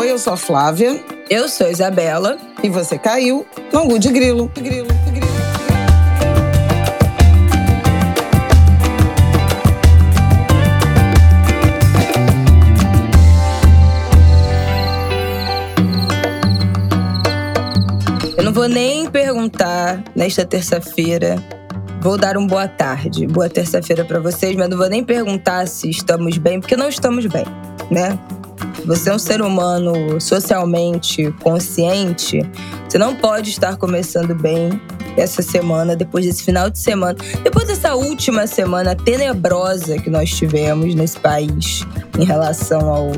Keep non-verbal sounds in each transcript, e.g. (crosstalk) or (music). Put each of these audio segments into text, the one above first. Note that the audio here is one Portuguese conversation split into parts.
Oi, eu sou a Flávia. Eu sou a Isabela. E você caiu no Angu de Grilo. grilo, grilo. Eu não vou nem perguntar nesta terça-feira Vou dar um boa tarde, boa terça-feira para vocês, mas não vou nem perguntar se estamos bem, porque não estamos bem, né? Você é um ser humano socialmente consciente, você não pode estar começando bem essa semana, depois desse final de semana, depois dessa última semana tenebrosa que nós tivemos nesse país em relação ao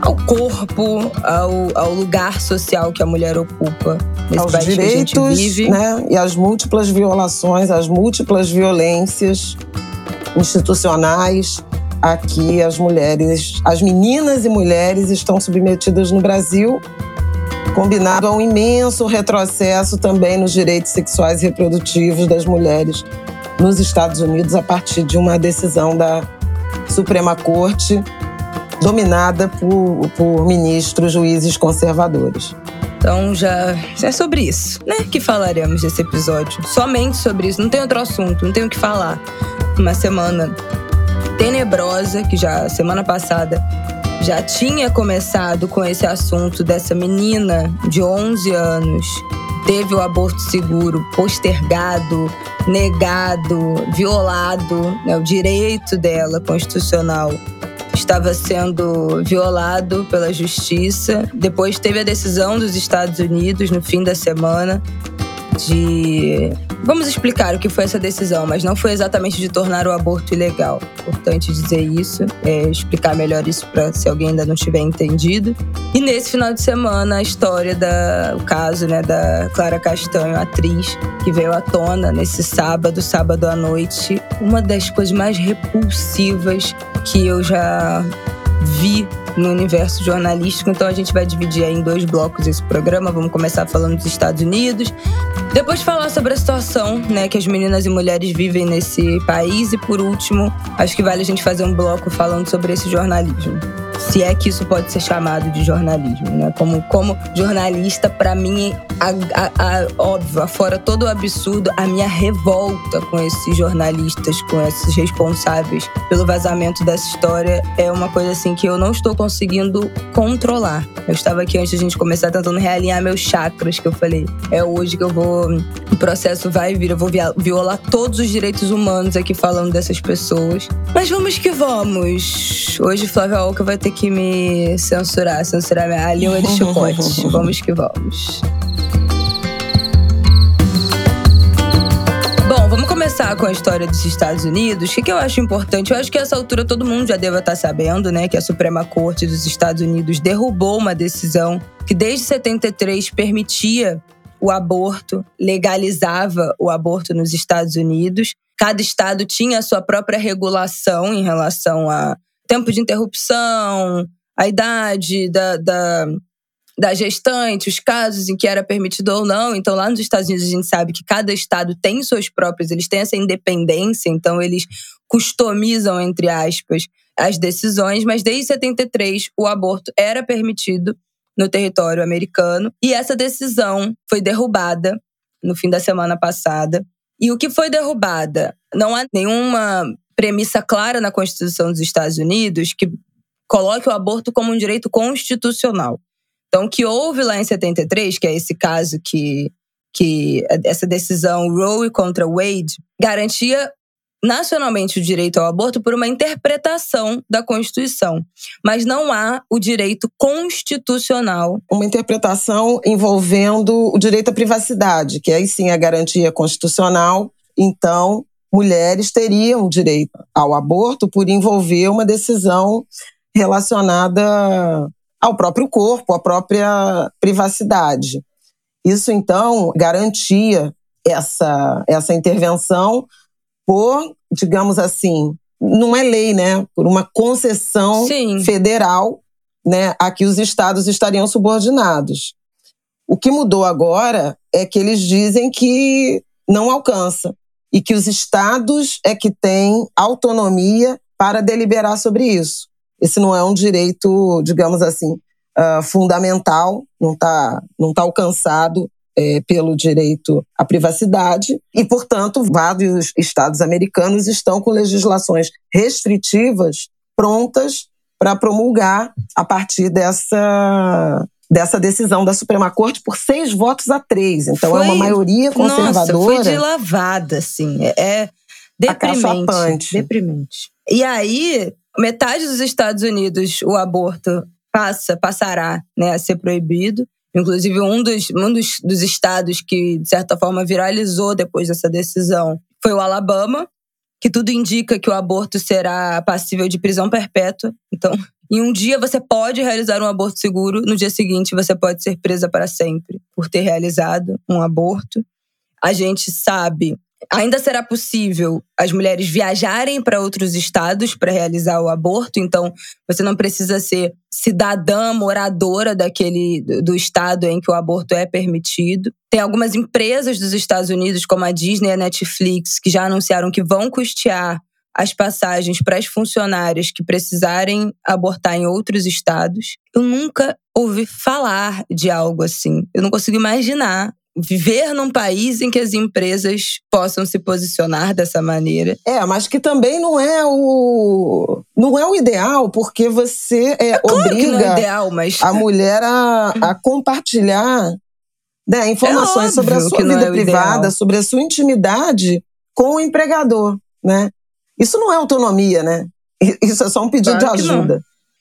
ao corpo, ao, ao lugar social que a mulher ocupa nesse aos país direitos, que a gente vive. Né, e as múltiplas violações, as múltiplas violências institucionais a que as mulheres, as meninas e mulheres estão submetidas no Brasil, combinado a um imenso retrocesso também nos direitos sexuais e reprodutivos das mulheres nos Estados Unidos a partir de uma decisão da Suprema Corte dominada por, por ministros, juízes conservadores. Então já é sobre isso, né? Que falaremos nesse episódio. Somente sobre isso. Não tem outro assunto, não tem o que falar. Uma semana tenebrosa que já semana passada já tinha começado com esse assunto dessa menina de 11 anos teve o aborto seguro postergado, negado, violado, né, o direito dela constitucional estava sendo violado pela justiça. Depois teve a decisão dos Estados Unidos no fim da semana de. Vamos explicar o que foi essa decisão, mas não foi exatamente de tornar o aborto ilegal. Importante dizer isso, é, explicar melhor isso para se alguém ainda não tiver entendido. E nesse final de semana, a história da o caso, né, da Clara Castanho, atriz, que veio à tona nesse sábado, sábado à noite, uma das coisas mais repulsivas que eu já vi no universo jornalístico. Então a gente vai dividir em dois blocos esse programa. Vamos começar falando dos Estados Unidos, depois falar sobre a situação, né, que as meninas e mulheres vivem nesse país e por último, acho que vale a gente fazer um bloco falando sobre esse jornalismo se é que isso pode ser chamado de jornalismo, né? Como, como jornalista, para mim, a, a, a, óbvio, fora todo o absurdo, a minha revolta com esses jornalistas, com esses responsáveis pelo vazamento dessa história é uma coisa assim que eu não estou conseguindo controlar. Eu estava aqui antes de a gente começar tentando realinhar meus chakras, que eu falei, é hoje que eu vou. O processo vai vir, eu vou violar todos os direitos humanos aqui falando dessas pessoas. Mas vamos que vamos. Hoje Flávia Alca vai ter que me censurar, censurar minha língua de (laughs) chicote. vamos que vamos. Começar com a história dos Estados Unidos. O que, que eu acho importante? Eu acho que essa altura todo mundo já deve estar sabendo, né? Que a Suprema Corte dos Estados Unidos derrubou uma decisão que desde 73 permitia o aborto, legalizava o aborto nos Estados Unidos. Cada estado tinha a sua própria regulação em relação a tempo de interrupção, a idade da, da, da gestante, os casos em que era permitido ou não. Então, lá nos Estados Unidos, a gente sabe que cada estado tem suas próprias, eles têm essa independência, então eles customizam, entre aspas, as decisões, mas desde 73 o aborto era permitido no território americano e essa decisão foi derrubada no fim da semana passada. E o que foi derrubada? Não há nenhuma premissa clara na Constituição dos Estados Unidos que coloque o aborto como um direito constitucional. Então, o que houve lá em 73, que é esse caso que, que essa decisão Roe contra Wade, garantia nacionalmente o direito ao aborto por uma interpretação da Constituição, mas não há o direito constitucional. Uma interpretação envolvendo o direito à privacidade, que aí sim é a garantia constitucional. Então, mulheres teriam direito ao aborto por envolver uma decisão relacionada ao próprio corpo, à própria privacidade. Isso, então, garantia essa, essa intervenção por, digamos assim, não é lei, né? Por uma concessão Sim. federal né, a que os estados estariam subordinados. O que mudou agora é que eles dizem que não alcança e que os estados é que têm autonomia para deliberar sobre isso. Esse não é um direito, digamos assim, uh, fundamental, não está não tá alcançado é, pelo direito à privacidade e, portanto, vários estados americanos estão com legislações restritivas prontas para promulgar a partir dessa dessa decisão da Suprema Corte por seis votos a três. Então foi, é uma maioria conservadora. Nossa, foi de lavada, assim. É, é deprimente. Deprimente. E aí, metade dos Estados Unidos, o aborto passa, passará né, a ser proibido. Inclusive, um dos, um dos, dos estados que, de certa forma, viralizou depois dessa decisão foi o Alabama, que tudo indica que o aborto será passível de prisão perpétua. Então, em um dia você pode realizar um aborto seguro, no dia seguinte você pode ser presa para sempre por ter realizado um aborto. A gente sabe Ainda será possível as mulheres viajarem para outros estados para realizar o aborto, então você não precisa ser cidadã moradora daquele do estado em que o aborto é permitido. Tem algumas empresas dos Estados Unidos, como a Disney e a Netflix, que já anunciaram que vão custear as passagens para as funcionárias que precisarem abortar em outros estados. Eu nunca ouvi falar de algo assim. Eu não consigo imaginar viver num país em que as empresas possam se posicionar dessa maneira. É, mas que também não é o não é o ideal, porque você é, é claro obriga é ideal, mas... a mulher a, a compartilhar né, informações é sobre a sua vida é privada, ideal. sobre a sua intimidade com o empregador, né? Isso não é autonomia, né? Isso é só um pedido claro de ajuda.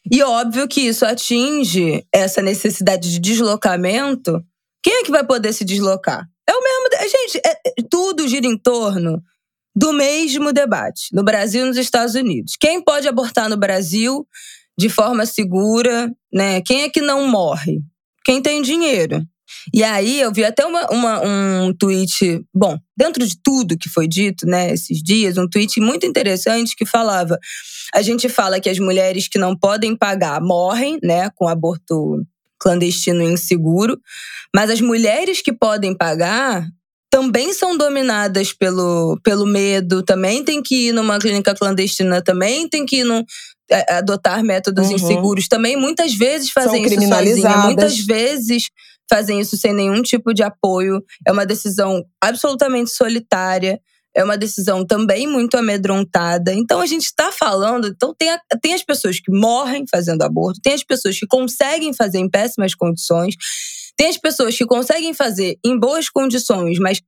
E óbvio que isso atinge essa necessidade de deslocamento quem é que vai poder se deslocar? É o mesmo. Gente, é, é, tudo gira em torno do mesmo debate, no Brasil e nos Estados Unidos. Quem pode abortar no Brasil de forma segura, né? Quem é que não morre? Quem tem dinheiro. E aí eu vi até uma, uma, um tweet, bom, dentro de tudo que foi dito, né, esses dias, um tweet muito interessante que falava: a gente fala que as mulheres que não podem pagar morrem, né, com aborto clandestino e inseguro, mas as mulheres que podem pagar também são dominadas pelo, pelo medo, também tem que ir numa clínica clandestina, também tem que ir num, é, adotar métodos uhum. inseguros, também muitas vezes fazem isso sozinha, muitas vezes fazem isso sem nenhum tipo de apoio. É uma decisão absolutamente solitária é uma decisão também muito amedrontada. Então a gente está falando, então tem, a, tem as pessoas que morrem fazendo aborto, tem as pessoas que conseguem fazer em péssimas condições, tem as pessoas que conseguem fazer em boas condições, mas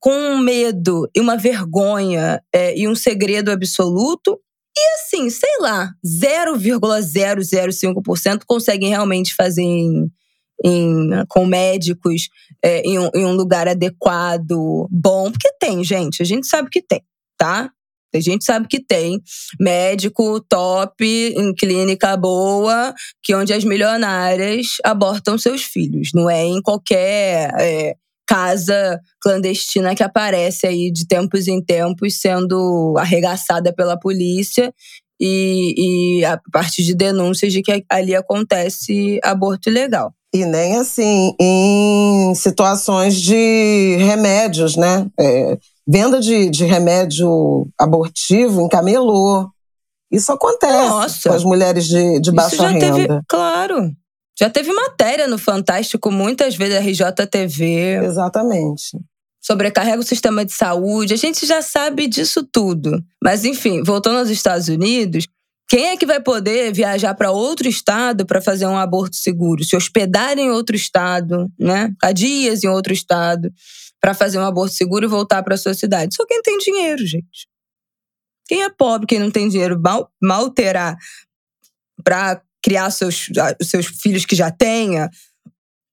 com medo e uma vergonha é, e um segredo absoluto. E assim, sei lá, 0,005% conseguem realmente fazer em em, com médicos é, em, um, em um lugar adequado, bom, porque tem, gente, a gente sabe que tem, tá? A gente sabe que tem médico top em clínica boa, que onde as milionárias abortam seus filhos. Não é em qualquer é, casa clandestina que aparece aí de tempos em tempos sendo arregaçada pela polícia e, e a partir de denúncias de que ali acontece aborto ilegal. E nem assim em situações de remédios, né? É, venda de, de remédio abortivo em camelô. Isso acontece Nossa, com as mulheres de, de baixa já renda. Teve, claro. Já teve matéria no Fantástico, muitas vezes, RJTV. Exatamente. Sobrecarrega o sistema de saúde. A gente já sabe disso tudo. Mas, enfim, voltando aos Estados Unidos, quem é que vai poder viajar para outro estado para fazer um aborto seguro? Se hospedar em outro estado, né? Há dias em outro estado para fazer um aborto seguro e voltar para sua cidade. Só quem tem dinheiro, gente. Quem é pobre, quem não tem dinheiro, mal, mal terá para criar seus, seus filhos que já tenha,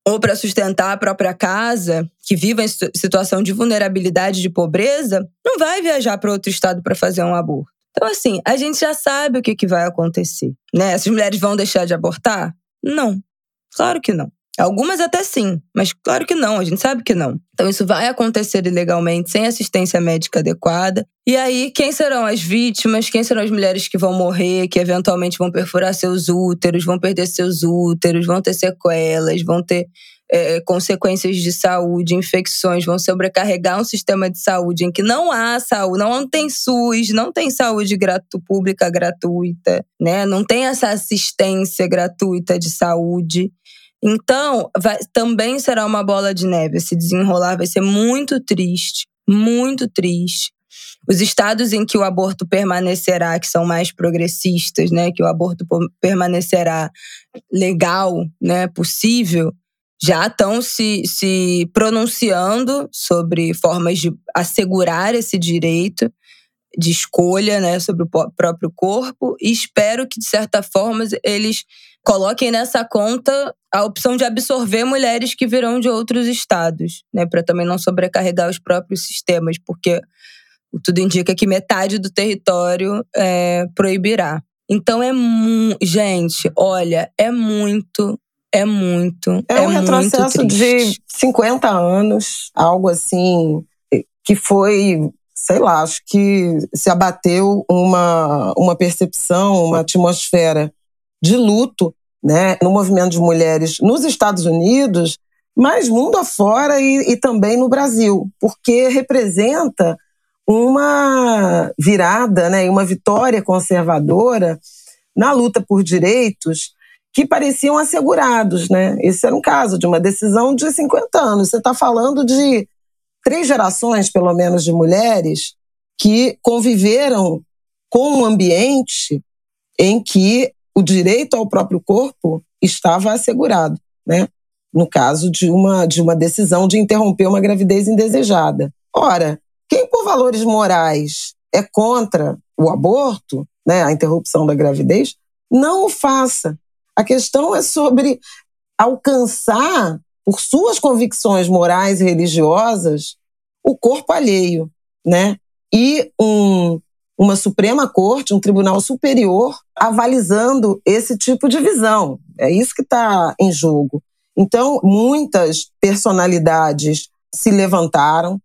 ou para sustentar a própria casa, que viva em situação de vulnerabilidade, de pobreza, não vai viajar para outro estado para fazer um aborto. Então, assim, a gente já sabe o que, que vai acontecer. Né? Essas mulheres vão deixar de abortar? Não. Claro que não. Algumas até sim, mas claro que não, a gente sabe que não. Então isso vai acontecer ilegalmente, sem assistência médica adequada. E aí, quem serão as vítimas? Quem serão as mulheres que vão morrer, que eventualmente vão perfurar seus úteros, vão perder seus úteros, vão ter sequelas, vão ter é, consequências de saúde, infecções, vão sobrecarregar um sistema de saúde em que não há saúde, não tem SUS, não tem saúde gratu pública gratuita, né? Não tem essa assistência gratuita de saúde. Então, vai, também será uma bola de neve. Se desenrolar vai ser muito triste, muito triste. Os estados em que o aborto permanecerá, que são mais progressistas, né, que o aborto permanecerá legal, né, possível, já estão se, se pronunciando sobre formas de assegurar esse direito de escolha né, sobre o próprio corpo e espero que, de certa forma, eles coloquem nessa conta a opção de absorver mulheres que virão de outros estados, né, para também não sobrecarregar os próprios sistemas, porque tudo indica que metade do território é, proibirá. Então é muito. Gente, olha, é muito é muito. É, é um retrocesso de 50 anos, algo assim, que foi, sei lá, acho que se abateu uma, uma percepção, uma atmosfera de luto né, no movimento de mulheres nos Estados Unidos, mas mundo afora e, e também no Brasil, porque representa uma virada, né, uma vitória conservadora na luta por direitos que pareciam assegurados, né? Esse era um caso de uma decisão de 50 anos. Você está falando de três gerações, pelo menos, de mulheres que conviveram com um ambiente em que o direito ao próprio corpo estava assegurado, né? No caso de uma, de uma decisão de interromper uma gravidez indesejada. Ora, quem por valores morais é contra o aborto, né, a interrupção da gravidez, não o faça. A questão é sobre alcançar, por suas convicções morais e religiosas, o corpo alheio, né? E um, uma Suprema Corte, um Tribunal Superior, avalizando esse tipo de visão. É isso que está em jogo. Então, muitas personalidades se levantaram,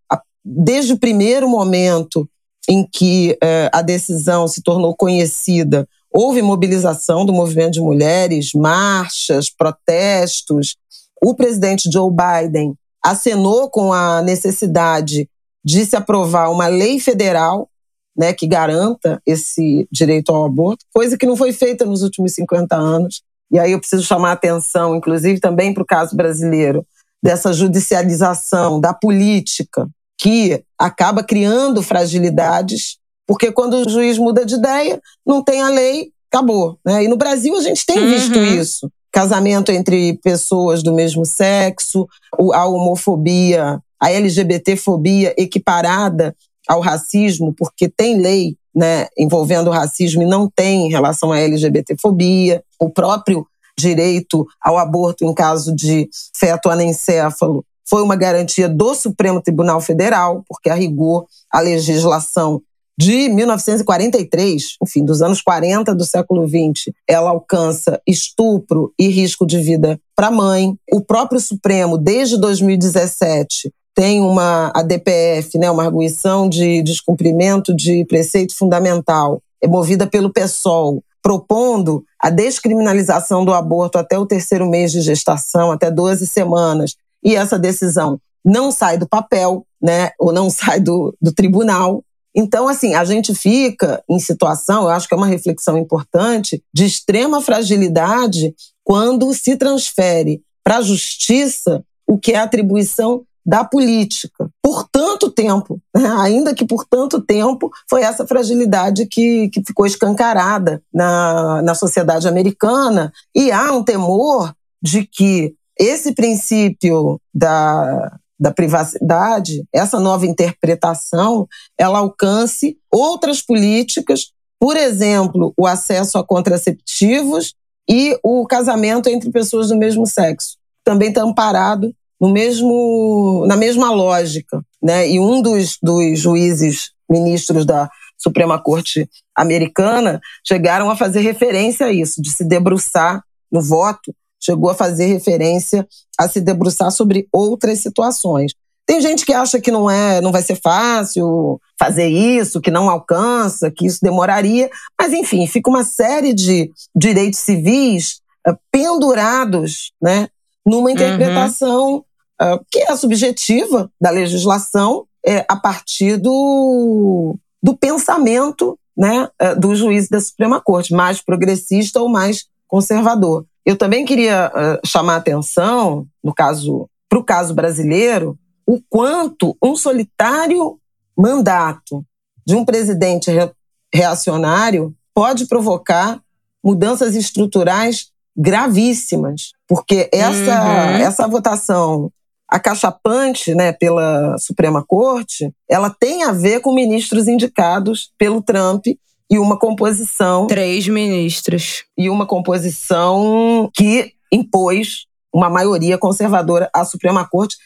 desde o primeiro momento em que eh, a decisão se tornou conhecida, Houve mobilização do movimento de mulheres, marchas, protestos. O presidente Joe Biden acenou com a necessidade de se aprovar uma lei federal né, que garanta esse direito ao aborto, coisa que não foi feita nos últimos 50 anos. E aí eu preciso chamar a atenção, inclusive também para o caso brasileiro, dessa judicialização da política, que acaba criando fragilidades porque quando o juiz muda de ideia, não tem a lei, acabou. Né? E no Brasil a gente tem uhum. visto isso. Casamento entre pessoas do mesmo sexo, a homofobia, a LGBTfobia equiparada ao racismo, porque tem lei né, envolvendo o racismo e não tem em relação à LGBTfobia. O próprio direito ao aborto em caso de feto anencéfalo foi uma garantia do Supremo Tribunal Federal, porque a rigor a legislação de 1943, enfim, dos anos 40 do século 20, ela alcança estupro e risco de vida para a mãe. O próprio Supremo, desde 2017, tem uma a DPF, né, uma arguição de descumprimento de preceito fundamental, é movida pelo PSOL, propondo a descriminalização do aborto até o terceiro mês de gestação, até 12 semanas. E essa decisão não sai do papel, né, ou não (laughs) sai do, do tribunal, então, assim, a gente fica em situação, eu acho que é uma reflexão importante, de extrema fragilidade quando se transfere para a justiça o que é atribuição da política. Por tanto tempo, né? ainda que por tanto tempo, foi essa fragilidade que, que ficou escancarada na, na sociedade americana. E há um temor de que esse princípio da, da privacidade, essa nova interpretação, ela alcance outras políticas, por exemplo, o acesso a contraceptivos e o casamento entre pessoas do mesmo sexo. Também está amparado no mesmo, na mesma lógica. Né? E um dos, dos juízes ministros da Suprema Corte americana chegaram a fazer referência a isso, de se debruçar no voto chegou a fazer referência a se debruçar sobre outras situações. Tem gente que acha que não é, não vai ser fácil fazer isso, que não alcança, que isso demoraria, mas enfim, fica uma série de direitos civis uh, pendurados, né, numa interpretação uhum. uh, que é subjetiva da legislação é, a partir do, do pensamento né, uh, do juiz da Suprema Corte, mais progressista ou mais conservador. Eu também queria uh, chamar a atenção, no caso, para o caso brasileiro, o quanto um solitário mandato de um presidente re reacionário pode provocar mudanças estruturais gravíssimas, porque essa, uhum. essa votação acachapante né, pela Suprema Corte, ela tem a ver com ministros indicados pelo Trump e uma composição. Três ministros. E uma composição que impôs uma maioria conservadora à Suprema Corte,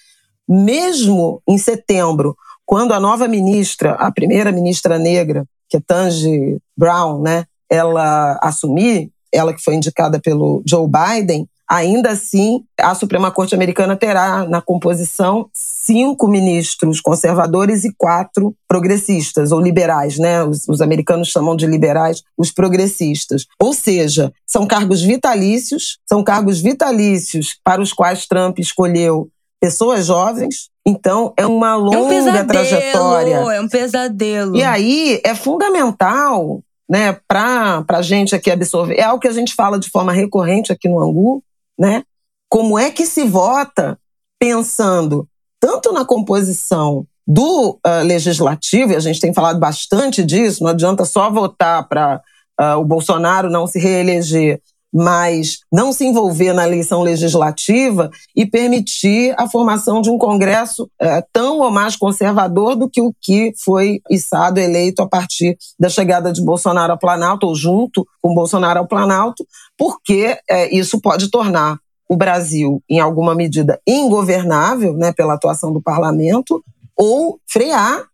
mesmo em setembro, quando a nova ministra, a primeira ministra negra, que é Tangi Brown, né, ela assumir, ela que foi indicada pelo Joe Biden, ainda assim a Suprema Corte Americana terá na composição cinco ministros conservadores e quatro progressistas ou liberais, né? Os, os, americanos chamam de liberais os progressistas. Ou seja, são cargos vitalícios, são cargos vitalícios para os quais Trump escolheu pessoas jovens. Então, é uma longa é um pesadelo, trajetória. É um pesadelo. E aí é fundamental né, para a gente aqui absorver. É algo que a gente fala de forma recorrente aqui no Angu, né? Como é que se vota pensando tanto na composição do uh, legislativo, e a gente tem falado bastante disso, não adianta só votar para uh, ah, o Bolsonaro não se reeleger, mas não se envolver na eleição legislativa e permitir a formação de um Congresso é, tão ou mais conservador do que o que foi içado, eleito a partir da chegada de Bolsonaro ao Planalto, ou junto com Bolsonaro ao Planalto, porque é, isso pode tornar o Brasil, em alguma medida, ingovernável né, pela atuação do parlamento, ou frear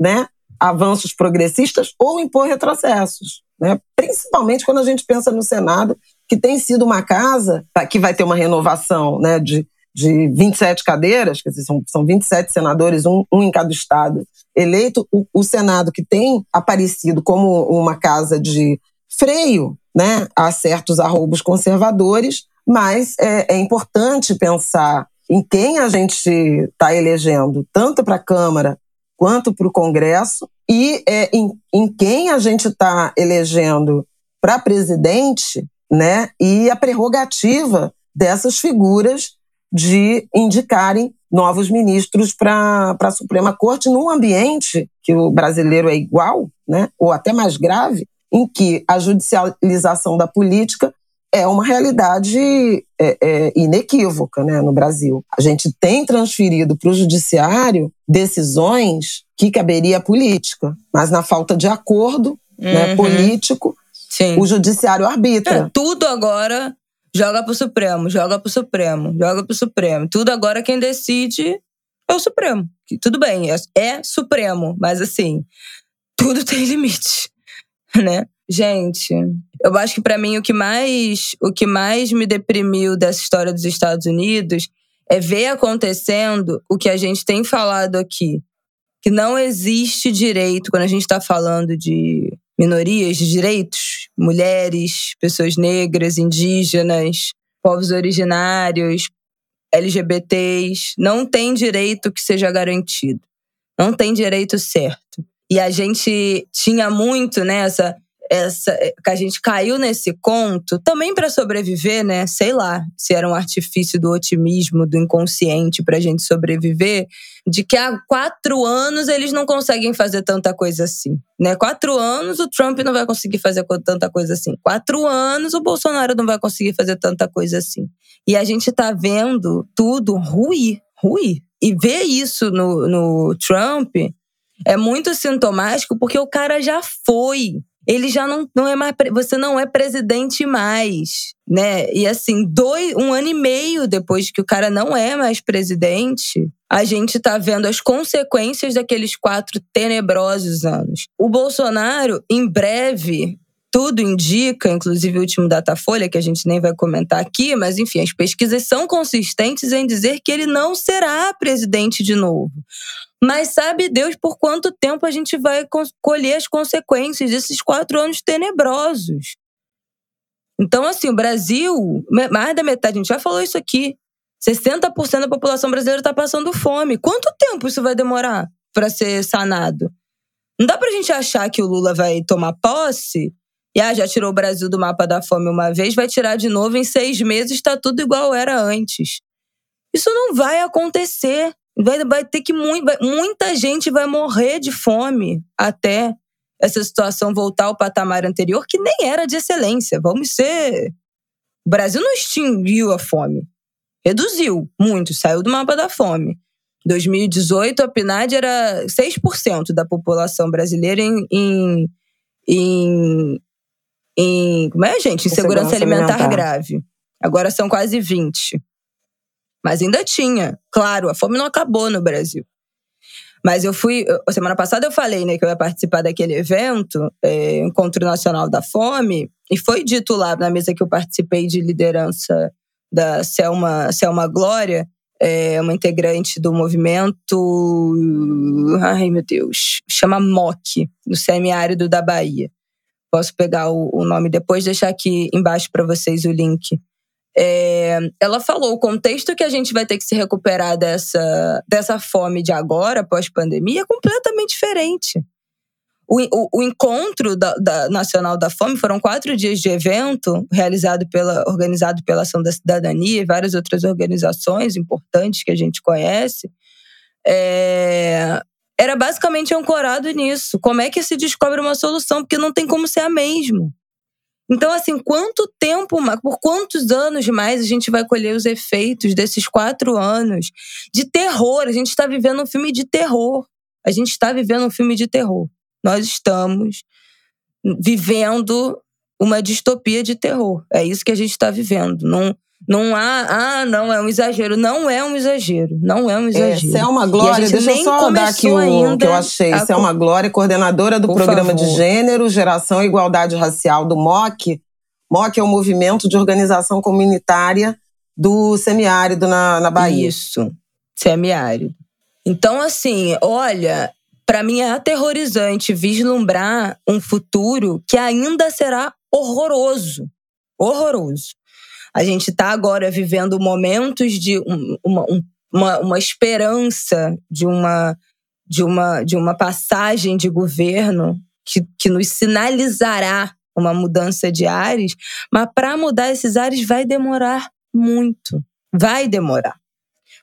né, avanços progressistas ou impor retrocessos. Né? Principalmente quando a gente pensa no Senado, que tem sido uma casa que vai ter uma renovação né, de, de 27 cadeiras, quer dizer, são, são 27 senadores, um, um em cada estado eleito. O, o Senado, que tem aparecido como uma casa de freio né, a certos arroubos conservadores, mas é, é importante pensar em quem a gente está elegendo, tanto para a Câmara quanto para o Congresso, e é, em, em quem a gente está elegendo para presidente, né? E a prerrogativa dessas figuras de indicarem novos ministros para a Suprema Corte num ambiente que o brasileiro é igual, né? Ou até mais grave, em que a judicialização da política é uma realidade é, é, inequívoca né, no Brasil. A gente tem transferido para o judiciário decisões que caberia à política, mas na falta de acordo né, uhum. político, Sim. o judiciário arbitra. É, tudo agora joga para o Supremo, joga para o Supremo, joga para o Supremo. Tudo agora quem decide é o Supremo. Tudo bem, é, é Supremo, mas assim, tudo (laughs) tem limite, né? Gente, eu acho que para mim o que mais o que mais me deprimiu dessa história dos Estados Unidos é ver acontecendo o que a gente tem falado aqui, que não existe direito quando a gente está falando de minorias de direitos, mulheres, pessoas negras, indígenas, povos originários, LGBTs, não tem direito que seja garantido. Não tem direito certo. E a gente tinha muito nessa né, eh, que a gente caiu nesse conto também para sobreviver, né? Sei lá, se era um artifício do otimismo, do inconsciente para a gente sobreviver, de que há quatro anos eles não conseguem fazer tanta coisa assim, né? Quatro anos o Trump não vai conseguir fazer tanta coisa assim. Quatro anos o Bolsonaro não vai conseguir fazer tanta coisa assim. E a gente tá vendo tudo ruir, ruir. E ver isso no, no Trump é muito sintomático porque o cara já foi ele já não, não é mais. Você não é presidente mais, né? E assim, dois, um ano e meio depois que o cara não é mais presidente, a gente tá vendo as consequências daqueles quatro tenebrosos anos. O Bolsonaro, em breve, tudo indica, inclusive o último Datafolha, que a gente nem vai comentar aqui, mas enfim, as pesquisas são consistentes em dizer que ele não será presidente de novo. Mas sabe Deus por quanto tempo a gente vai colher as consequências desses quatro anos tenebrosos. Então, assim, o Brasil, mais da metade, a gente já falou isso aqui, 60% da população brasileira está passando fome. Quanto tempo isso vai demorar para ser sanado? Não dá para a gente achar que o Lula vai tomar posse e ah, já tirou o Brasil do mapa da fome uma vez, vai tirar de novo em seis meses, está tudo igual era antes. Isso não vai acontecer. Vai, vai ter que vai, muita gente vai morrer de fome até essa situação voltar ao patamar anterior, que nem era de excelência. Vamos ser. O Brasil não extinguiu a fome. Reduziu muito, saiu do mapa da fome. 2018, a PNAD era 6% da população brasileira em, em, em, em. Como é, gente? Insegurança alimentar, alimentar grave. Agora são quase 20%. Mas ainda tinha. Claro, a fome não acabou no Brasil. Mas eu fui. Semana passada eu falei né, que eu ia participar daquele evento, é, Encontro Nacional da Fome, e foi dito lá na mesa que eu participei de liderança da Selma, Selma Glória, é uma integrante do movimento. Ai, meu Deus. Chama MOC, no semiárido da Bahia. Posso pegar o, o nome depois, deixar aqui embaixo para vocês o link. É, ela falou: o contexto que a gente vai ter que se recuperar dessa, dessa fome de agora, pós-pandemia, é completamente diferente. O, o, o encontro da, da, Nacional da Fome foram quatro dias de evento realizado pela, organizado pela Ação da Cidadania e várias outras organizações importantes que a gente conhece. É, era basicamente ancorado nisso. Como é que se descobre uma solução? Porque não tem como ser a mesma. Então, assim, quanto tempo, por quantos anos mais a gente vai colher os efeitos desses quatro anos de terror? A gente está vivendo um filme de terror. A gente está vivendo um filme de terror nós estamos vivendo uma distopia de terror. É isso que a gente está vivendo. Não, não há, ah, não, é um exagero. Não é um exagero. Não é um é, exagero. É, Selma Glória, deixa eu só dar aqui o que eu achei. A... Selma Glória, coordenadora do Por Programa favor. de Gênero, Geração e Igualdade Racial do MOC. MOC é o movimento de organização comunitária do semiárido na, na Bahia. Isso, semiárido. Então, assim, olha, para mim é aterrorizante vislumbrar um futuro que ainda será horroroso. Horroroso. A gente está agora vivendo momentos de uma, uma, uma esperança de uma, de, uma, de uma passagem de governo que, que nos sinalizará uma mudança de ares, mas para mudar esses ares vai demorar muito. Vai demorar.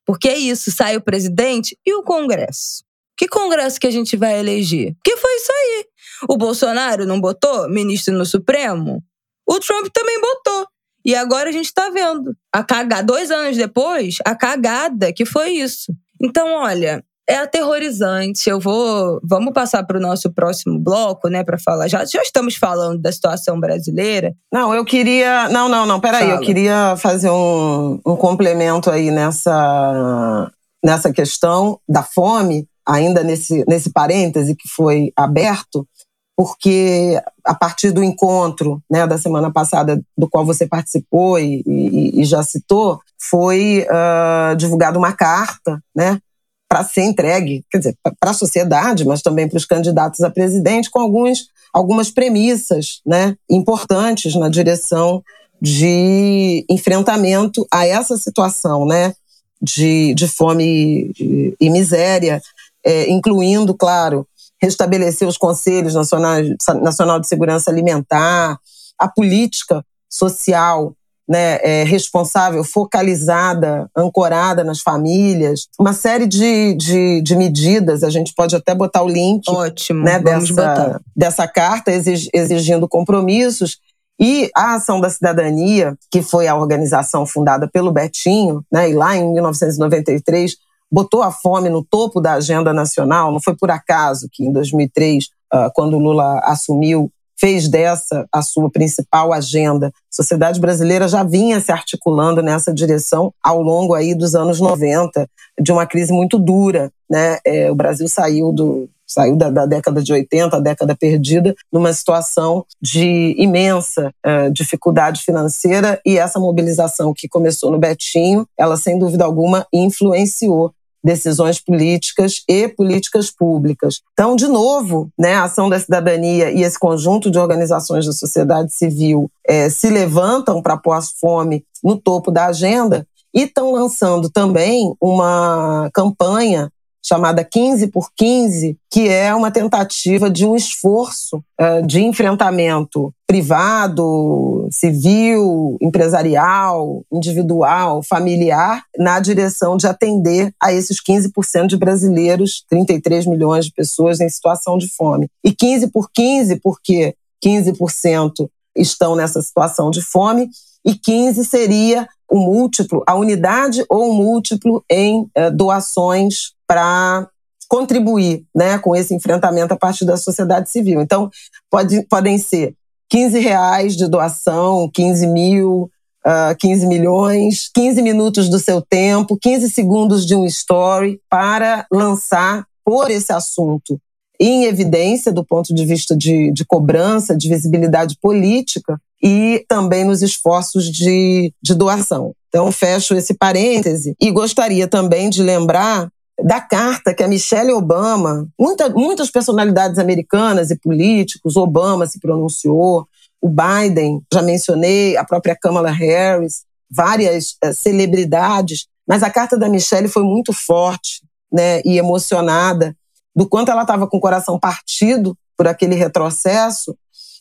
Porque é isso, sai o presidente e o Congresso. Que congresso que a gente vai eleger? Que foi isso aí? O Bolsonaro não botou ministro no Supremo? O Trump também botou. E agora a gente está vendo. A cagada, dois anos depois, a cagada que foi isso. Então, olha, é aterrorizante. Eu vou. Vamos passar para o nosso próximo bloco, né, para falar. Já, já estamos falando da situação brasileira. Não, eu queria. Não, não, não, peraí. Fala. Eu queria fazer um, um complemento aí nessa, nessa questão da fome ainda nesse, nesse parêntese que foi aberto, porque a partir do encontro né, da semana passada, do qual você participou e, e, e já citou, foi uh, divulgada uma carta né, para ser entregue, quer dizer, para a sociedade, mas também para os candidatos a presidente, com alguns, algumas premissas né, importantes na direção de enfrentamento a essa situação né, de, de fome e miséria é, incluindo, claro, restabelecer os conselhos nacionais, nacional de segurança alimentar, a política social né, é, responsável, focalizada, ancorada nas famílias, uma série de, de, de, medidas, a gente pode até botar o link Ótimo, né, dessa, dessa carta exigindo compromissos. E a Ação da Cidadania, que foi a organização fundada pelo Betinho, né, e lá em 1993 botou a fome no topo da agenda nacional. Não foi por acaso que, em 2003, ah, quando Lula assumiu, fez dessa a sua principal agenda. A sociedade brasileira já vinha se articulando nessa direção ao longo aí dos anos 90, de uma crise muito dura. Né? É, o Brasil saiu do, saiu da, da, década de 80, a década perdida, numa situação de imensa uh, dificuldade financeira e essa mobilização que começou no Betinho, ela sem dúvida alguma influenciou decisões políticas e políticas públicas. Então, de novo, né, a ação da cidadania e esse conjunto de organizações da sociedade civil é, se levantam para pôr a fome no topo da agenda E estão lançando também uma campanha chamada 15 por 15, que é uma tentativa de um esforço uh, de enfrentamento privado, civil, empresarial, individual, familiar, na direção de atender a esses 15% de brasileiros, 33 milhões de pessoas em situação de fome. E 15 por 15, porque 15% estão nessa situação de fome e 15 seria o múltiplo, a unidade ou o múltiplo em eh, doações para contribuir né, com esse enfrentamento a partir da sociedade civil. Então, pode, podem ser 15 reais de doação, 15 mil, uh, ah, 15 milhões, 15 minutos do seu tempo, 15 segundos de um story para lançar por esse assunto em evidência do ponto de vista de, de cobrança, de visibilidade política e também nos esforços de, de doação. Então, fecho esse parêntese e gostaria também de lembrar da carta que a Michelle Obama, muita, muitas personalidades americanas e políticos, Obama se pronunciou, o Biden, já mencionei, a própria Kamala Harris, várias uh, celebridades, mas a carta da Michelle foi muito forte né, e emocionada do quanto ela estava com o coração partido por aquele retrocesso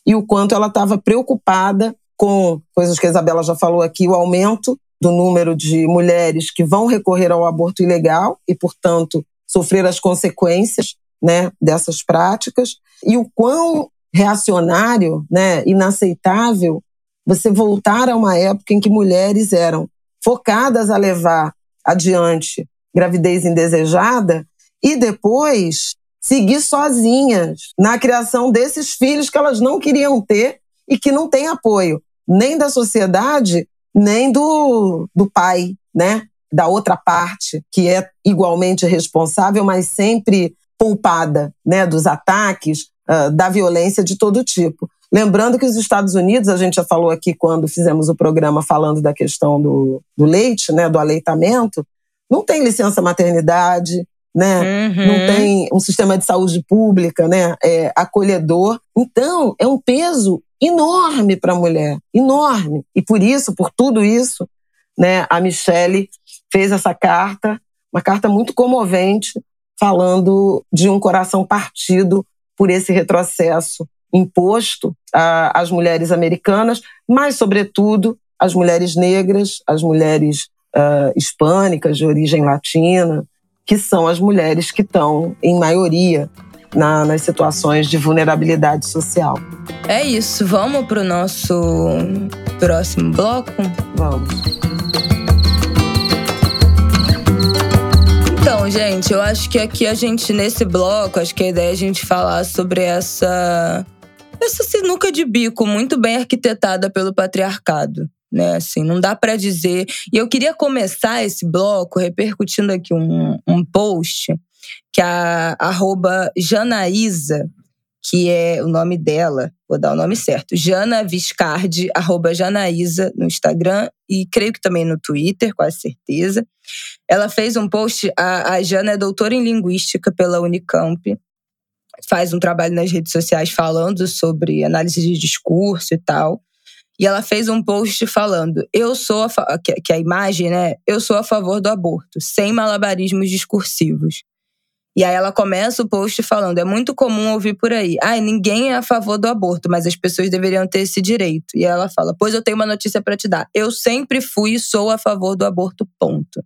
e o quanto ela estava preocupada com coisas que a Isabela já falou aqui, o aumento do número de mulheres que vão recorrer ao aborto ilegal e, portanto, sofrer as consequências né, dessas práticas, e o quão reacionário, né, inaceitável você voltar a uma época em que mulheres eram focadas a levar adiante gravidez indesejada e depois seguir sozinhas na criação desses filhos que elas não queriam ter e que não têm apoio nem da sociedade, nem do, do pai, né? Da outra parte, que é igualmente responsável, mas sempre poupada né? dos ataques, uh, da violência de todo tipo. Lembrando que os Estados Unidos, a gente já falou aqui quando fizemos o programa falando da questão do, do leite, né, do aleitamento, não tem licença maternidade, né? Uhum. Não tem um sistema de saúde pública, né? É, acolhedor. Então, é um peso enorme para a mulher, enorme. E por isso, por tudo isso, né, a Michelle fez essa carta, uma carta muito comovente, falando de um coração partido por esse retrocesso imposto às mulheres americanas, mas, sobretudo, às mulheres negras, às mulheres uh, hispânicas de origem latina, que são as mulheres que estão, em maioria, na, nas situações de vulnerabilidade social. É isso. Vamos para o nosso próximo bloco? Vamos. Então, gente, eu acho que aqui a gente, nesse bloco, acho que a ideia é a gente falar sobre essa. Essa sinuca de bico muito bem arquitetada pelo patriarcado né? Assim, não dá para dizer. E eu queria começar esse bloco repercutindo aqui um, um post que a arroba Janaísa, que é o nome dela, vou dar o nome certo, Jana Viscardi, arroba Janaísa no Instagram e creio que também no Twitter, quase certeza. Ela fez um post, a, a Jana é doutora em Linguística pela Unicamp, faz um trabalho nas redes sociais falando sobre análise de discurso e tal. E ela fez um post falando: Eu sou a que, que a imagem, né? Eu sou a favor do aborto, sem malabarismos discursivos. E aí ela começa o post falando: é muito comum ouvir por aí, ai, ah, ninguém é a favor do aborto, mas as pessoas deveriam ter esse direito. E ela fala: pois eu tenho uma notícia para te dar. Eu sempre fui e sou a favor do aborto, ponto.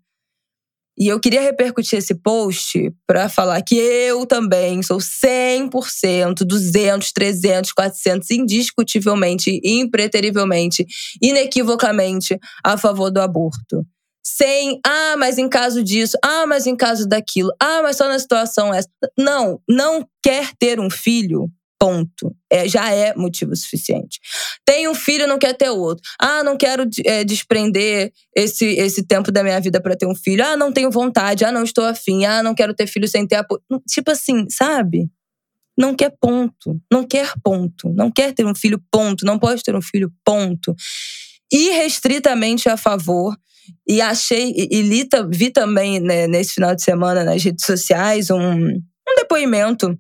E eu queria repercutir esse post para falar que eu também sou 100%, 200, 300, 400, indiscutivelmente, impreterivelmente, inequivocamente a favor do aborto. Sem, ah, mas em caso disso, ah, mas em caso daquilo, ah, mas só na situação essa. Não, não quer ter um filho, Ponto. É, já é motivo suficiente. Tem um filho, não quer ter outro. Ah, não quero é, desprender esse, esse tempo da minha vida para ter um filho. Ah, não tenho vontade. Ah, não estou afim. Ah, não quero ter filho sem ter apoio. Tipo assim, sabe? Não quer ponto. Não quer ponto. Não quer ter um filho, ponto. Não pode ter um filho, ponto. Irrestritamente a favor. E achei, e, li, vi também né, nesse final de semana nas redes sociais um, um depoimento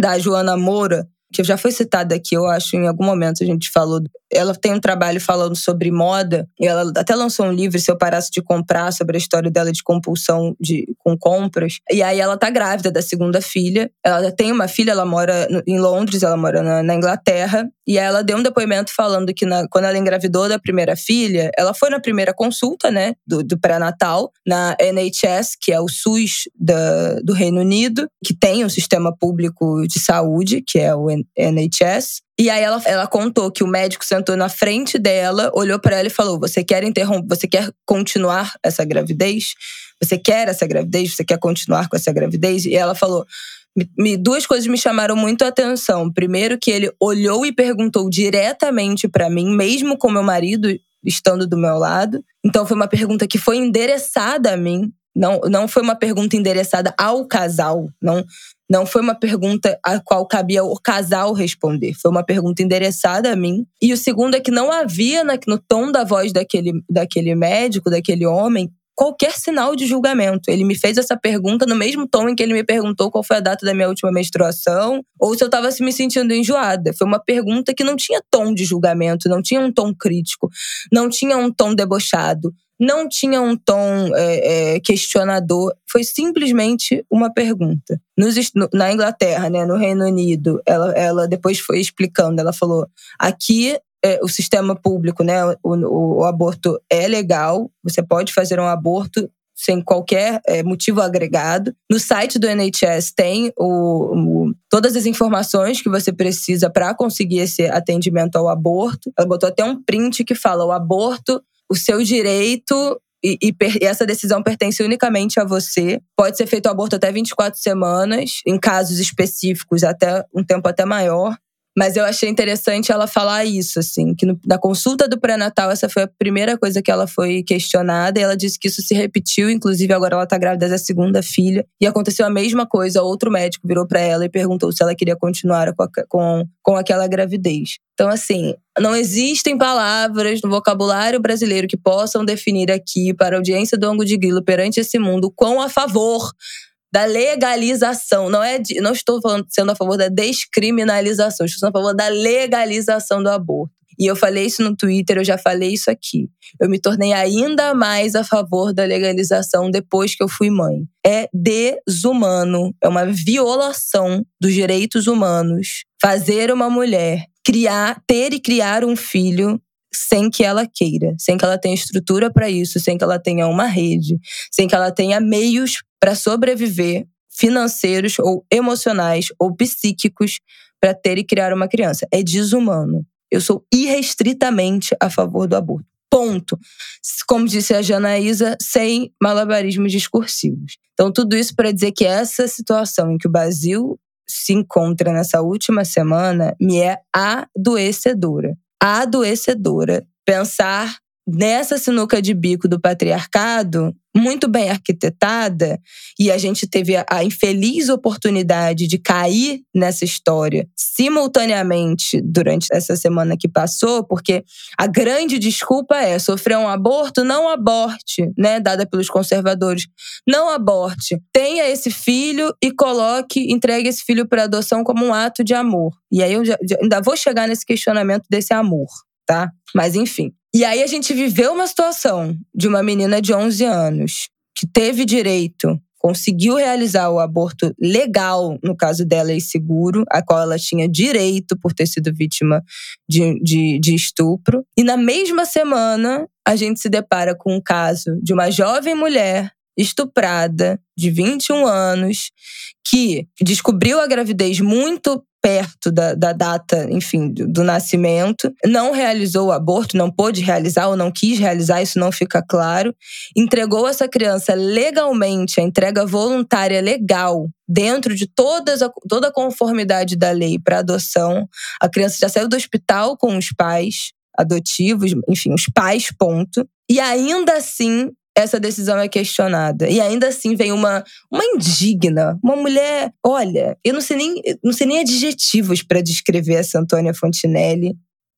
da Joana Moura, que já foi citada aqui, eu acho, em algum momento a gente falou. Ela tem um trabalho falando sobre moda, e ela até lançou um livro, Se Eu Parasse de Comprar, sobre a história dela de compulsão de, com compras. E aí ela tá grávida da segunda filha. Ela tem uma filha, ela mora em Londres, ela mora na, na Inglaterra. E aí ela deu um depoimento falando que na, quando ela engravidou da primeira filha, ela foi na primeira consulta, né, do, do pré-natal, na NHS, que é o SUS da, do Reino Unido, que tem um sistema público de saúde, que é o NHS. E aí ela, ela contou que o médico sentou na frente dela, olhou para ela e falou: "Você quer interromper, você quer continuar essa gravidez? Você quer essa gravidez? Você quer continuar com essa gravidez?" E ela falou: me, duas coisas me chamaram muito a atenção. Primeiro, que ele olhou e perguntou diretamente para mim, mesmo com meu marido estando do meu lado. Então, foi uma pergunta que foi endereçada a mim. Não, não foi uma pergunta endereçada ao casal. Não, não foi uma pergunta a qual cabia o casal responder. Foi uma pergunta endereçada a mim. E o segundo é que não havia no tom da voz daquele, daquele médico, daquele homem, qualquer sinal de julgamento. Ele me fez essa pergunta no mesmo tom em que ele me perguntou qual foi a data da minha última menstruação ou se eu estava se me sentindo enjoada. Foi uma pergunta que não tinha tom de julgamento, não tinha um tom crítico, não tinha um tom debochado, não tinha um tom é, é, questionador. Foi simplesmente uma pergunta. Nos, na Inglaterra, né, no Reino Unido, ela, ela depois foi explicando. Ela falou: aqui é, o sistema público, né, o, o, o, aborto é legal, você pode fazer um aborto sem qualquer é, motivo agregado. No site do NHS tem o, o todas as informações que você precisa para conseguir esse atendimento ao aborto. Ela botou até um print que fala: o aborto, o seu direito e, e, e, essa decisão pertence unicamente a você. Pode ser feito aborto até 24 semanas, em casos específicos, até um tempo até maior. Mas eu achei interessante ela falar isso, assim, que no, na consulta do pré-natal, essa foi a primeira coisa que ela foi questionada, e ela disse que isso se repetiu, inclusive agora ela tá grávida da segunda filha, e aconteceu a mesma coisa, outro médico virou para ela e perguntou se ela queria continuar com, a, com, com aquela gravidez. Então, assim, não existem palavras no vocabulário brasileiro que possam definir aqui, para a audiência do Ango de Grilo perante esse mundo, quão a favor da legalização. Não é de, não estou falando, sendo a favor da descriminalização, estou sendo a favor da legalização do aborto. E eu falei isso no Twitter, eu já falei isso aqui. Eu me tornei ainda mais a favor da legalização depois que eu fui mãe. É desumano, é uma violação dos direitos humanos fazer uma mulher criar, ter e criar um filho sem que ela queira, sem que ela tenha estrutura para isso, sem que ela tenha uma rede, sem que ela tenha meios para sobreviver financeiros ou emocionais ou psíquicos para ter e criar uma criança. É desumano. Eu sou irrestritamente a favor do aborto. Ponto. Como disse a Janaísa, sem malabarismos discursivos. Então, tudo isso para dizer que essa situação em que o Brasil se encontra nessa última semana me é adoecedora adoecedora pensar nessa sinuca de bico do patriarcado, muito bem arquitetada, e a gente teve a, infeliz oportunidade de cair nessa história simultaneamente durante essa semana que passou, porque a grande desculpa é sofrer um aborto, não aborte, né, dada pelos conservadores. Não aborte. Tenha esse filho e coloque, entregue esse filho para adoção como um ato de amor. E aí eu já, já, ainda vou chegar nesse questionamento desse amor, tá? Mas enfim. E aí a gente viveu uma situação de uma menina de 11 anos que teve direito, conseguiu realizar o aborto legal, no caso dela, e seguro, a qual ela tinha direito por ter sido vítima de, de, de estupro. E na mesma semana, a gente se depara com um caso de uma jovem mulher estuprada de 21 anos que descobriu a gravidez muito perto da, da data, enfim, do, do, nascimento, não realizou o aborto, não pôde realizar ou não quis realizar, isso não fica claro, entregou essa criança legalmente, a entrega voluntária legal, dentro de todas a, toda a conformidade da lei para adoção. A criança já saiu do hospital com os pais adotivos, enfim, os pais, ponto. E ainda assim essa decisão é questionada. E ainda assim vem uma, uma indigna, uma mulher. Olha, eu não sei nem, não sei nem adjetivos para descrever essa Antônia Fontinelli.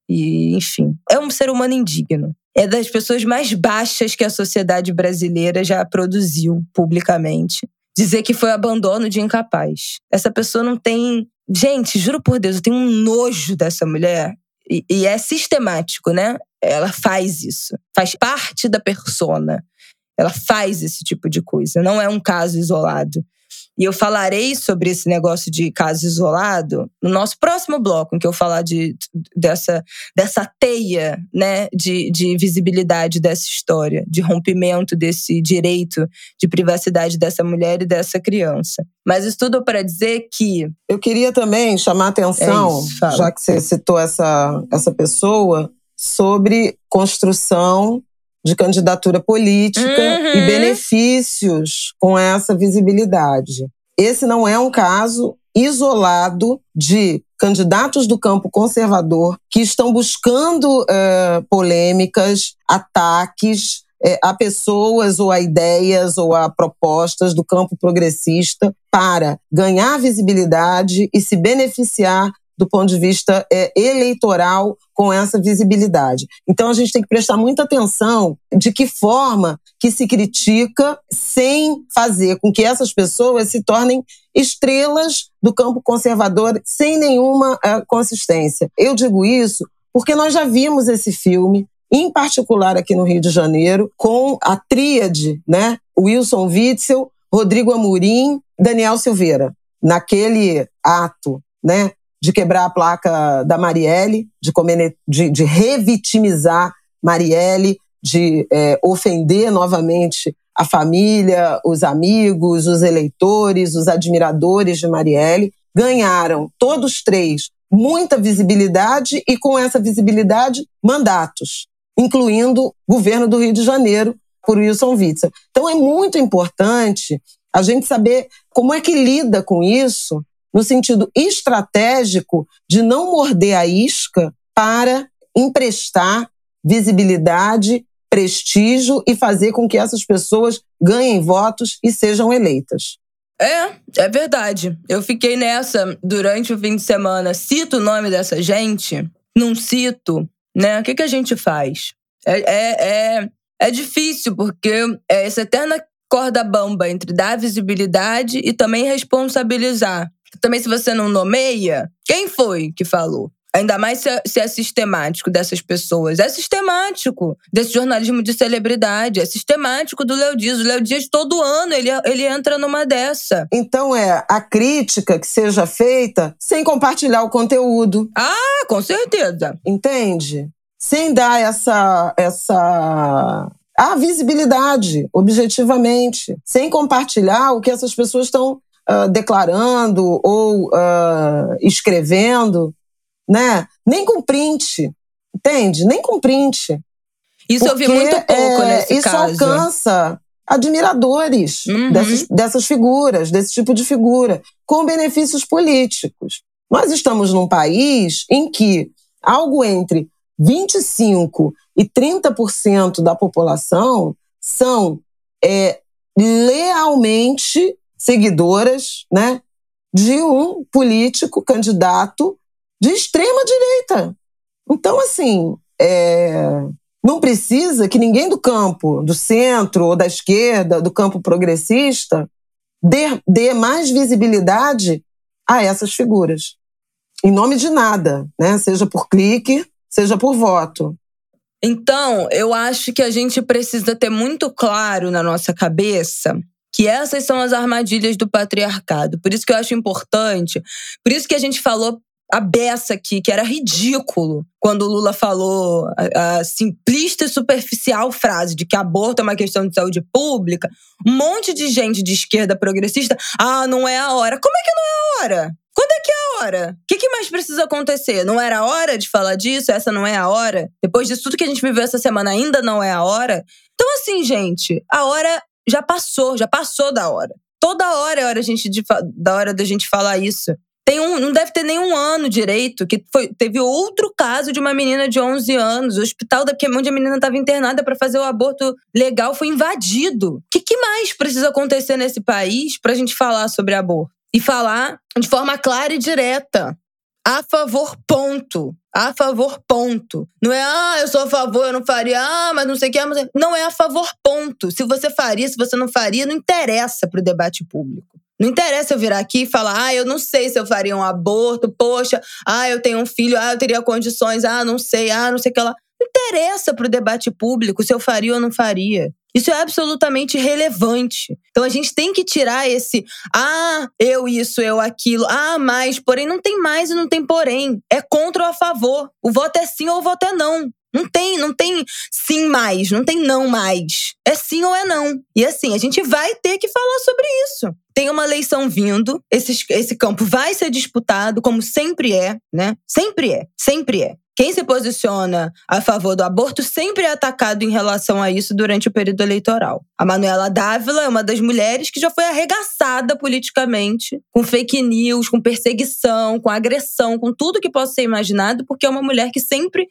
E, enfim, é um ser humano indigno. É das pessoas mais baixas que a sociedade brasileira já produziu publicamente. Dizer que foi abandono de incapaz. Essa pessoa não tem Gente, juro por Deus, eu tenho um nojo dessa mulher. E, e é sistemático, né? Ela faz isso. Faz parte da persona. Ela faz esse tipo de coisa. Não é um caso isolado. E eu falarei sobre esse negócio de caso isolado no nosso próximo bloco, em que eu falar de, dessa, dessa teia né, de, de visibilidade dessa história, de rompimento desse direito de privacidade dessa mulher e dessa criança. Mas isso tudo para dizer que. Eu queria também chamar a atenção, é isso, já que você citou essa, essa pessoa, sobre construção de candidatura política uhum. e benefícios com essa visibilidade. Esse não é um caso isolado de candidatos do campo conservador que estão buscando é, polêmicas, ataques é, a pessoas ou a ideias ou a propostas do campo progressista para ganhar visibilidade e se beneficiar do ponto de vista é, eleitoral com essa visibilidade. Então a gente tem que prestar muita atenção de que forma que se critica sem fazer com que essas pessoas se tornem estrelas do campo conservador sem nenhuma uh, consistência. Eu digo isso porque nós já vimos esse filme, em particular aqui no Rio de Janeiro, com a tríade, né? Wilson Witzel, Rodrigo Amorim, Daniel Silveira, naquele ato, né? De quebrar a placa da Marielle, de, comer, de, de revitimizar Marielle, de é, ofender novamente a família, os amigos, os eleitores, os admiradores de Marielle. Ganharam todos três muita visibilidade e, com essa visibilidade, mandatos, incluindo governo do Rio de Janeiro por Wilson Witzel. Então é muito importante a gente saber como é que lida com isso no sentido estratégico de não morder a isca para emprestar visibilidade, prestígio e fazer com que essas pessoas ganhem votos e sejam eleitas. É, é verdade. Eu fiquei nessa durante o fim de semana. Cito o nome dessa gente? Não cito, né? O que, que a gente faz? É, é, é, é difícil, porque é essa eterna corda bamba entre dar visibilidade e também responsabilizar. Também, se você não nomeia, quem foi que falou? Ainda mais se é, se é, sistemático dessas pessoas. É sistemático desse jornalismo de celebridade. É sistemático do Léo Dias. O Léo Dias, todo ano, ele, ele entra numa dessa. Então é a crítica que seja feita sem compartilhar o conteúdo. Ah, com certeza. Entende? Sem dar essa. essa a visibilidade, objetivamente, sem compartilhar o que essas pessoas estão uh, declarando ou uh, escrevendo, né? Nem com print, entende? Nem com print. Isso Porque, eu vi muito pouco é, nesse isso caso. Isso alcança admiradores uhum. dessas, dessas figuras, desse tipo de figura, com benefícios políticos. Nós estamos num país em que algo entre 25% e 30% da população são é, lealmente seguidoras, né, de um político candidato de extrema direita. Então, assim, é, não precisa que ninguém do campo, do centro ou da esquerda, do campo progressista, dê, dê mais visibilidade a essas figuras. Em nome de nada, né? Seja por clique, seja por voto. Então, eu acho que a gente precisa ter muito claro na nossa cabeça que essas são as armadilhas do patriarcado. Por isso que eu acho importante, por isso que a gente falou a beça aqui, que era ridículo quando o Lula falou a, a, simplista e superficial frase de que aborto é uma questão de saúde pública. Um monte de gente de esquerda progressista, ah, não é a hora. Como é que não é a hora? Quando é que é a hora? O que, que, mais precisa acontecer? Não era a hora de falar disso? Essa não é a hora? Depois disso tudo que a gente viveu essa semana, ainda não é a hora? Então, assim, gente, a hora já passou, já passou da hora. Toda hora é hora a gente de, da hora da gente falar isso. Tem um, não deve ter nenhum ano direito que foi, teve outro caso de uma menina de 11 anos. O hospital da onde a menina estava internada para fazer o aborto legal foi invadido. O que, que mais precisa acontecer nesse país para a gente falar sobre aborto? E falar de forma clara e direta. A favor, ponto a favor, ponto. Não é, ah, eu sou a favor, eu não faria, ah, mas não sei o que. Mas... Não é a favor, ponto. Se você faria, se você não faria, não interessa para o debate público. Não interessa eu virar aqui e falar, ah, eu não sei se eu faria um aborto, poxa, ah, eu tenho um filho, ah, eu teria condições, ah, não sei, ah, não sei o que lá. Não interessa para o debate público se eu faria ou não faria. Isso é absolutamente relevante. Então a gente tem que tirar esse, ah, eu isso, eu aquilo, ah, mais, porém não tem mais e não tem porém. É contra ou a favor. O voto é sim ou o voto é não. Não tem, não tem sim mais, não tem não mais. É sim ou é não. E assim, a gente vai ter que falar sobre isso. Tem uma eleição vindo, esse, esse campo vai ser disputado, como sempre é, né? Sempre é, sempre é. Quem se posiciona a favor do aborto sempre é atacado em relação a isso durante o período eleitoral. A Manuela Dávila é uma das mulheres que já foi arregaçada politicamente, com fake news, com perseguição, com agressão, com tudo que possa ser imaginado, porque é uma mulher que sempre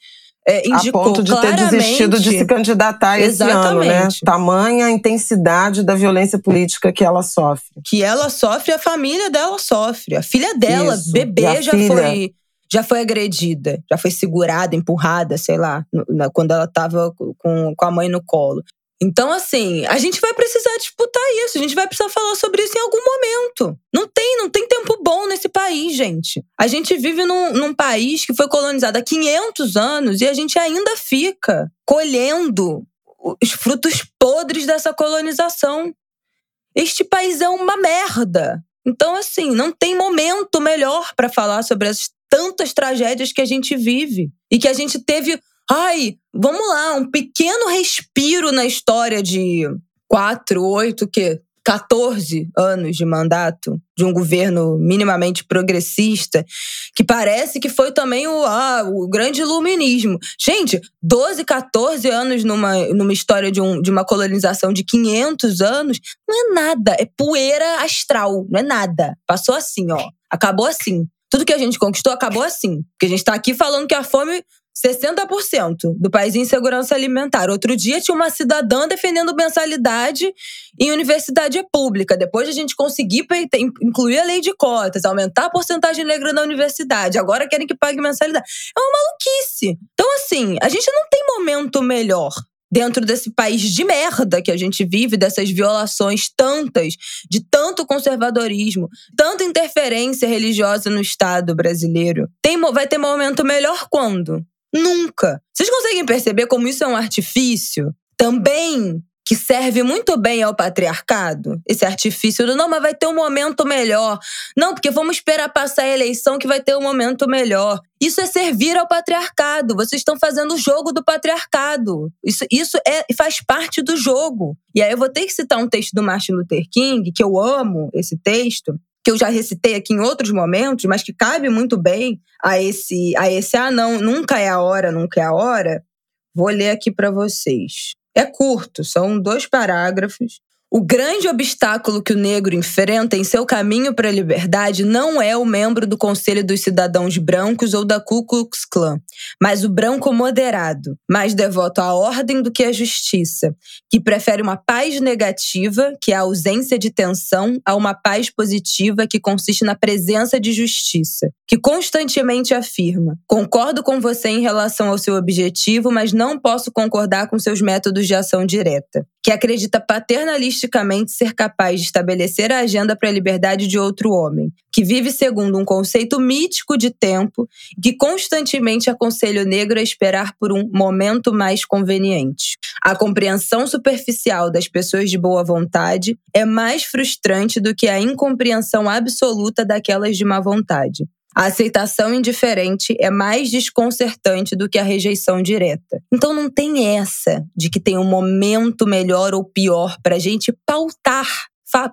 é, indicou a ponto de ter desistido de se candidatar esse ano, né? Tamanha a intensidade da violência política que ela sofre. Que ela sofre, a família dela sofre. A filha dela, Isso. bebê, já filha... foi já foi agredida, já foi segurada, empurrada, sei lá, quando ela estava com, com a mãe no colo. Então, assim, a gente vai precisar disputar isso, a gente vai precisar falar sobre isso em algum momento. Não tem, não tem tempo bom nesse país, gente. A gente vive num, num país que foi colonizado há 500 anos e a gente ainda fica colhendo os frutos podres dessa colonização. Este país é uma merda. Então, assim, não tem momento melhor para falar sobre tantas tragédias que a gente vive e que a gente teve, ai, vamos lá, um pequeno respiro na história de quatro, oito, que 14 anos de mandato de um governo minimamente progressista, que parece que foi também o, ah, o grande iluminismo. Gente, 12, 14 anos numa, numa história de, um, de uma colonização de 500 anos não é nada, é poeira astral, não é nada. Passou assim, ó, acabou assim. Tudo que a gente conquistou acabou assim. Porque a gente está aqui falando que a fome 60% do país em segurança alimentar. Outro dia tinha uma cidadã defendendo mensalidade em universidade pública. Depois de a gente conseguir incluir a lei de cotas, aumentar a porcentagem negra na universidade, agora querem que pague mensalidade. É uma maluquice. Então, assim, a gente não tem momento melhor dentro desse país de merda que a gente vive, dessas violações tantas, de tanto conservadorismo, tanta interferência religiosa no Estado brasileiro. Tem, vai ter momento melhor quando? Nunca. Vocês conseguem perceber como isso é um artifício? Também que serve muito bem ao patriarcado, esse artifício do não, mas vai ter um momento melhor. Não, porque vamos esperar passar a eleição que vai ter um momento melhor. Isso é servir ao patriarcado. Vocês estão fazendo o jogo do patriarcado. Isso, isso é, faz parte do jogo. E aí eu vou ter que citar um texto do Martin Luther King, que eu amo esse texto, que eu já recitei aqui em outros momentos, mas que cabe muito bem a esse, a esse ah, não, nunca é a hora, nunca é a hora. Vou ler aqui para vocês. É curto, são dois parágrafos. O grande obstáculo que o negro enfrenta em seu caminho para a liberdade não é o membro do Conselho dos Cidadãos Brancos ou da Ku Klux Klan, mas o branco moderado, mais devoto à ordem do que à justiça, que prefere uma paz negativa, que é a ausência de tensão, a uma paz positiva, que consiste na presença de justiça, que constantemente afirma: concordo com você em relação ao seu objetivo, mas não posso concordar com seus métodos de ação direta, que acredita paternalista ser capaz de estabelecer a agenda para a liberdade de outro homem, que vive segundo um conceito mítico de tempo que constantemente aconselha o negro a esperar por um momento mais conveniente. A compreensão superficial das pessoas de boa vontade é mais frustrante do que a incompreensão absoluta daquelas de má vontade. A aceitação indiferente é mais desconcertante do que a rejeição direta. Então não tem essa de que tem um momento melhor ou pior para a gente pautar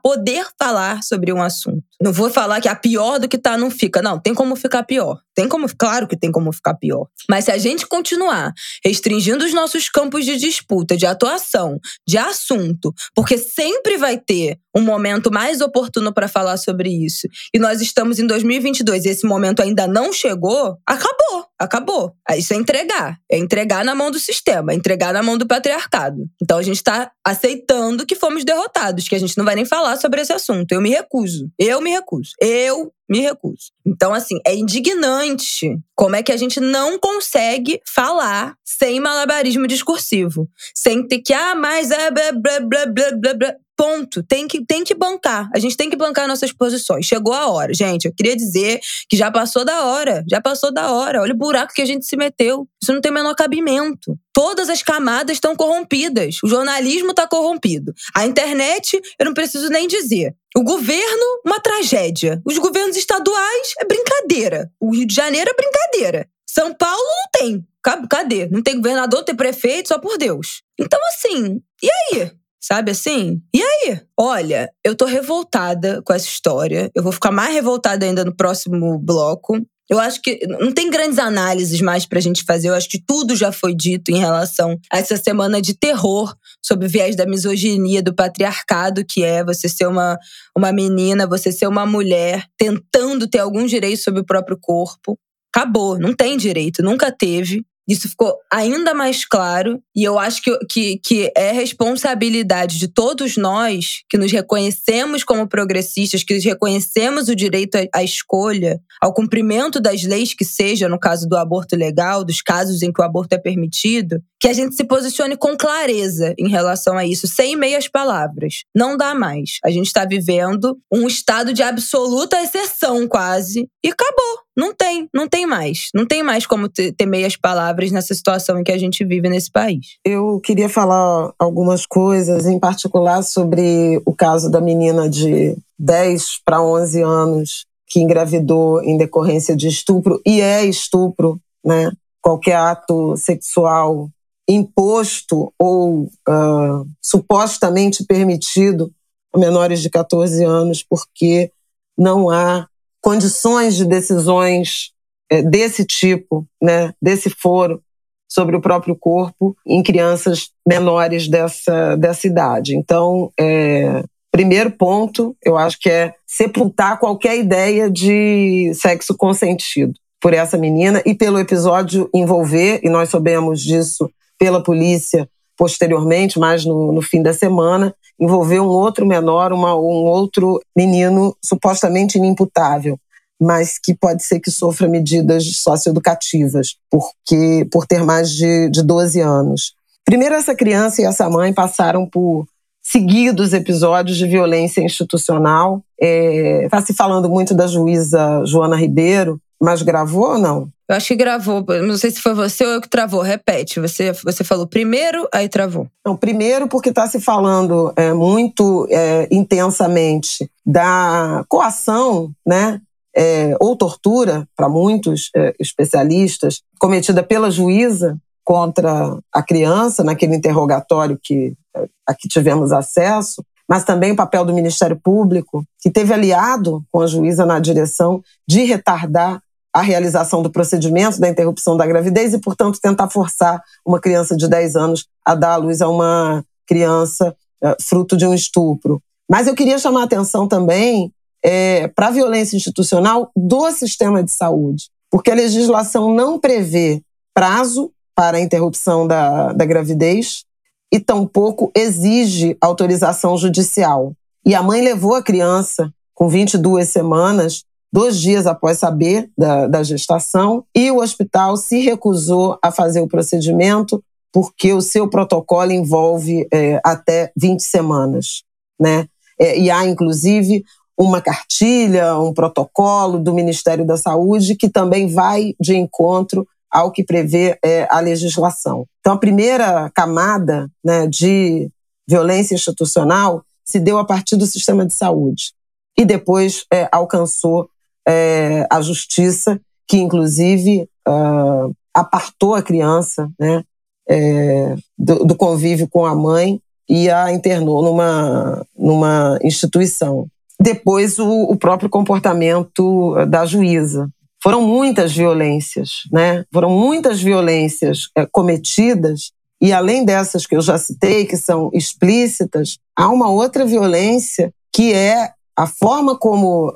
poder falar sobre um assunto. Não vou falar que a pior do que tá não fica. Não, tem como ficar pior. Tem como, claro que tem como ficar pior. Mas se a gente continuar restringindo os nossos campos de disputa, de atuação, de assunto, porque sempre vai ter um momento mais oportuno para falar sobre isso, e nós estamos em 2022 e esse momento ainda não chegou, acabou, acabou. Isso é entregar, é entregar na mão do sistema, é entregar na mão do patriarcado. Então a gente está aceitando que fomos derrotados, que a gente não vai nem falar sobre esse assunto. Eu me recuso. Eu me recuso. Eu me recuso. Então, assim, é indignante como é que a gente não consegue falar sem malabarismo discursivo. Sem ter que, ah, mas é blá, blá, blá, blá, blá, blá. Ponto. Tem que, tem que bancar. A gente tem que bancar nossas posições. Chegou a hora. Gente, eu queria dizer que já passou da hora. Já passou da hora. Olha o buraco que a gente se meteu. Isso não tem o menor cabimento. Todas as camadas estão corrompidas. O jornalismo está corrompido. A internet, eu não preciso nem dizer. O governo, uma tragédia. Os governos estaduais é brincadeira. O Rio de Janeiro é brincadeira. São Paulo não tem. Cadê? Não tem governador, tem prefeito, só por Deus. Então, assim, e aí? Sabe assim? E aí? Olha, eu tô revoltada com essa história. Eu vou ficar mais revoltada ainda no próximo bloco. Eu acho que não tem grandes análises mais pra gente fazer. Eu acho que tudo já foi dito em relação a essa semana de terror sobre o viés da misoginia, do patriarcado, que é você ser uma, uma menina, você ser uma mulher tentando ter algum direito sobre o próprio corpo. Acabou, não tem direito, nunca teve. Isso ficou ainda mais claro e eu acho que, que, que é responsabilidade de todos nós que nos reconhecemos como progressistas, que reconhecemos o direito à escolha, ao cumprimento das leis que seja, no caso do aborto legal, dos casos em que o aborto é permitido, que a gente se posicione com clareza em relação a isso, sem meias palavras. Não dá mais. A gente está vivendo um estado de absoluta exceção, quase, e acabou. Não tem, não tem mais. Não tem mais como ter, ter meias palavras nessa situação em que a gente vive nesse país. Eu queria falar algumas coisas, em particular sobre o caso da menina de 10 para 11 anos que engravidou em decorrência de estupro, e é estupro, né? Qualquer ato sexual imposto ou uh, supostamente permitido a menores de 14 anos, porque não há condições de decisões é, desse tipo, né, desse foro sobre o próprio corpo em crianças menores dessa, dessa idade. Então, é, primeiro ponto, eu acho que é sepultar qualquer ideia de sexo consentido por essa menina e pelo episódio envolver, e nós soubemos disso pela polícia posteriormente, mais no, no fim da semana, envolveu um outro menor, uma, um outro menino supostamente inimputável, mas que pode ser que sofra medidas socioeducativas, porque por ter mais de, de 12 anos. Primeiro, essa criança e essa mãe passaram por seguidos episódios de violência institucional. Está é, tá se falando muito da juíza Joana Ribeiro, mas gravou ou não? Eu acho que gravou. Não sei se foi você ou eu que travou. Repete. Você, você falou primeiro, aí travou. Não, primeiro porque está se falando é, muito é, intensamente da coação, né? É, ou tortura, para muitos é, especialistas, cometida pela juíza contra a criança naquele interrogatório que é, a que tivemos acesso, mas também o papel do Ministério Público, que teve aliado com a juíza na direção de retardar a realização do procedimento da interrupção da gravidez e, portanto, tentar forçar uma criança de 10 anos a dar à luz a uma criança uh, fruto de um estupro. Mas eu queria chamar a atenção também é, para a violência institucional do sistema de saúde, porque a legislação não prevê prazo para a interrupção da, da gravidez e tampouco exige autorização judicial. E a mãe levou a criança com 22 semanas dois dias após saber da, da gestação, e o hospital se recusou a fazer o procedimento porque o seu protocolo envolve é, até 20 semanas. Né? É, e há, inclusive, uma cartilha, um protocolo do Ministério da Saúde que também vai de encontro ao que prevê é, a legislação. Então, a primeira camada né, de violência institucional se deu a partir do sistema de saúde e depois é, alcançou é, a justiça, que inclusive uh, apartou a criança né, é, do, do, convívio com a mãe e a internou numa, numa instituição. Depois, o, o próprio comportamento da juíza. Foram muitas violências, né? Foram muitas violências é, cometidas e além dessas que eu já citei, que são explícitas, há uma outra violência que é a forma como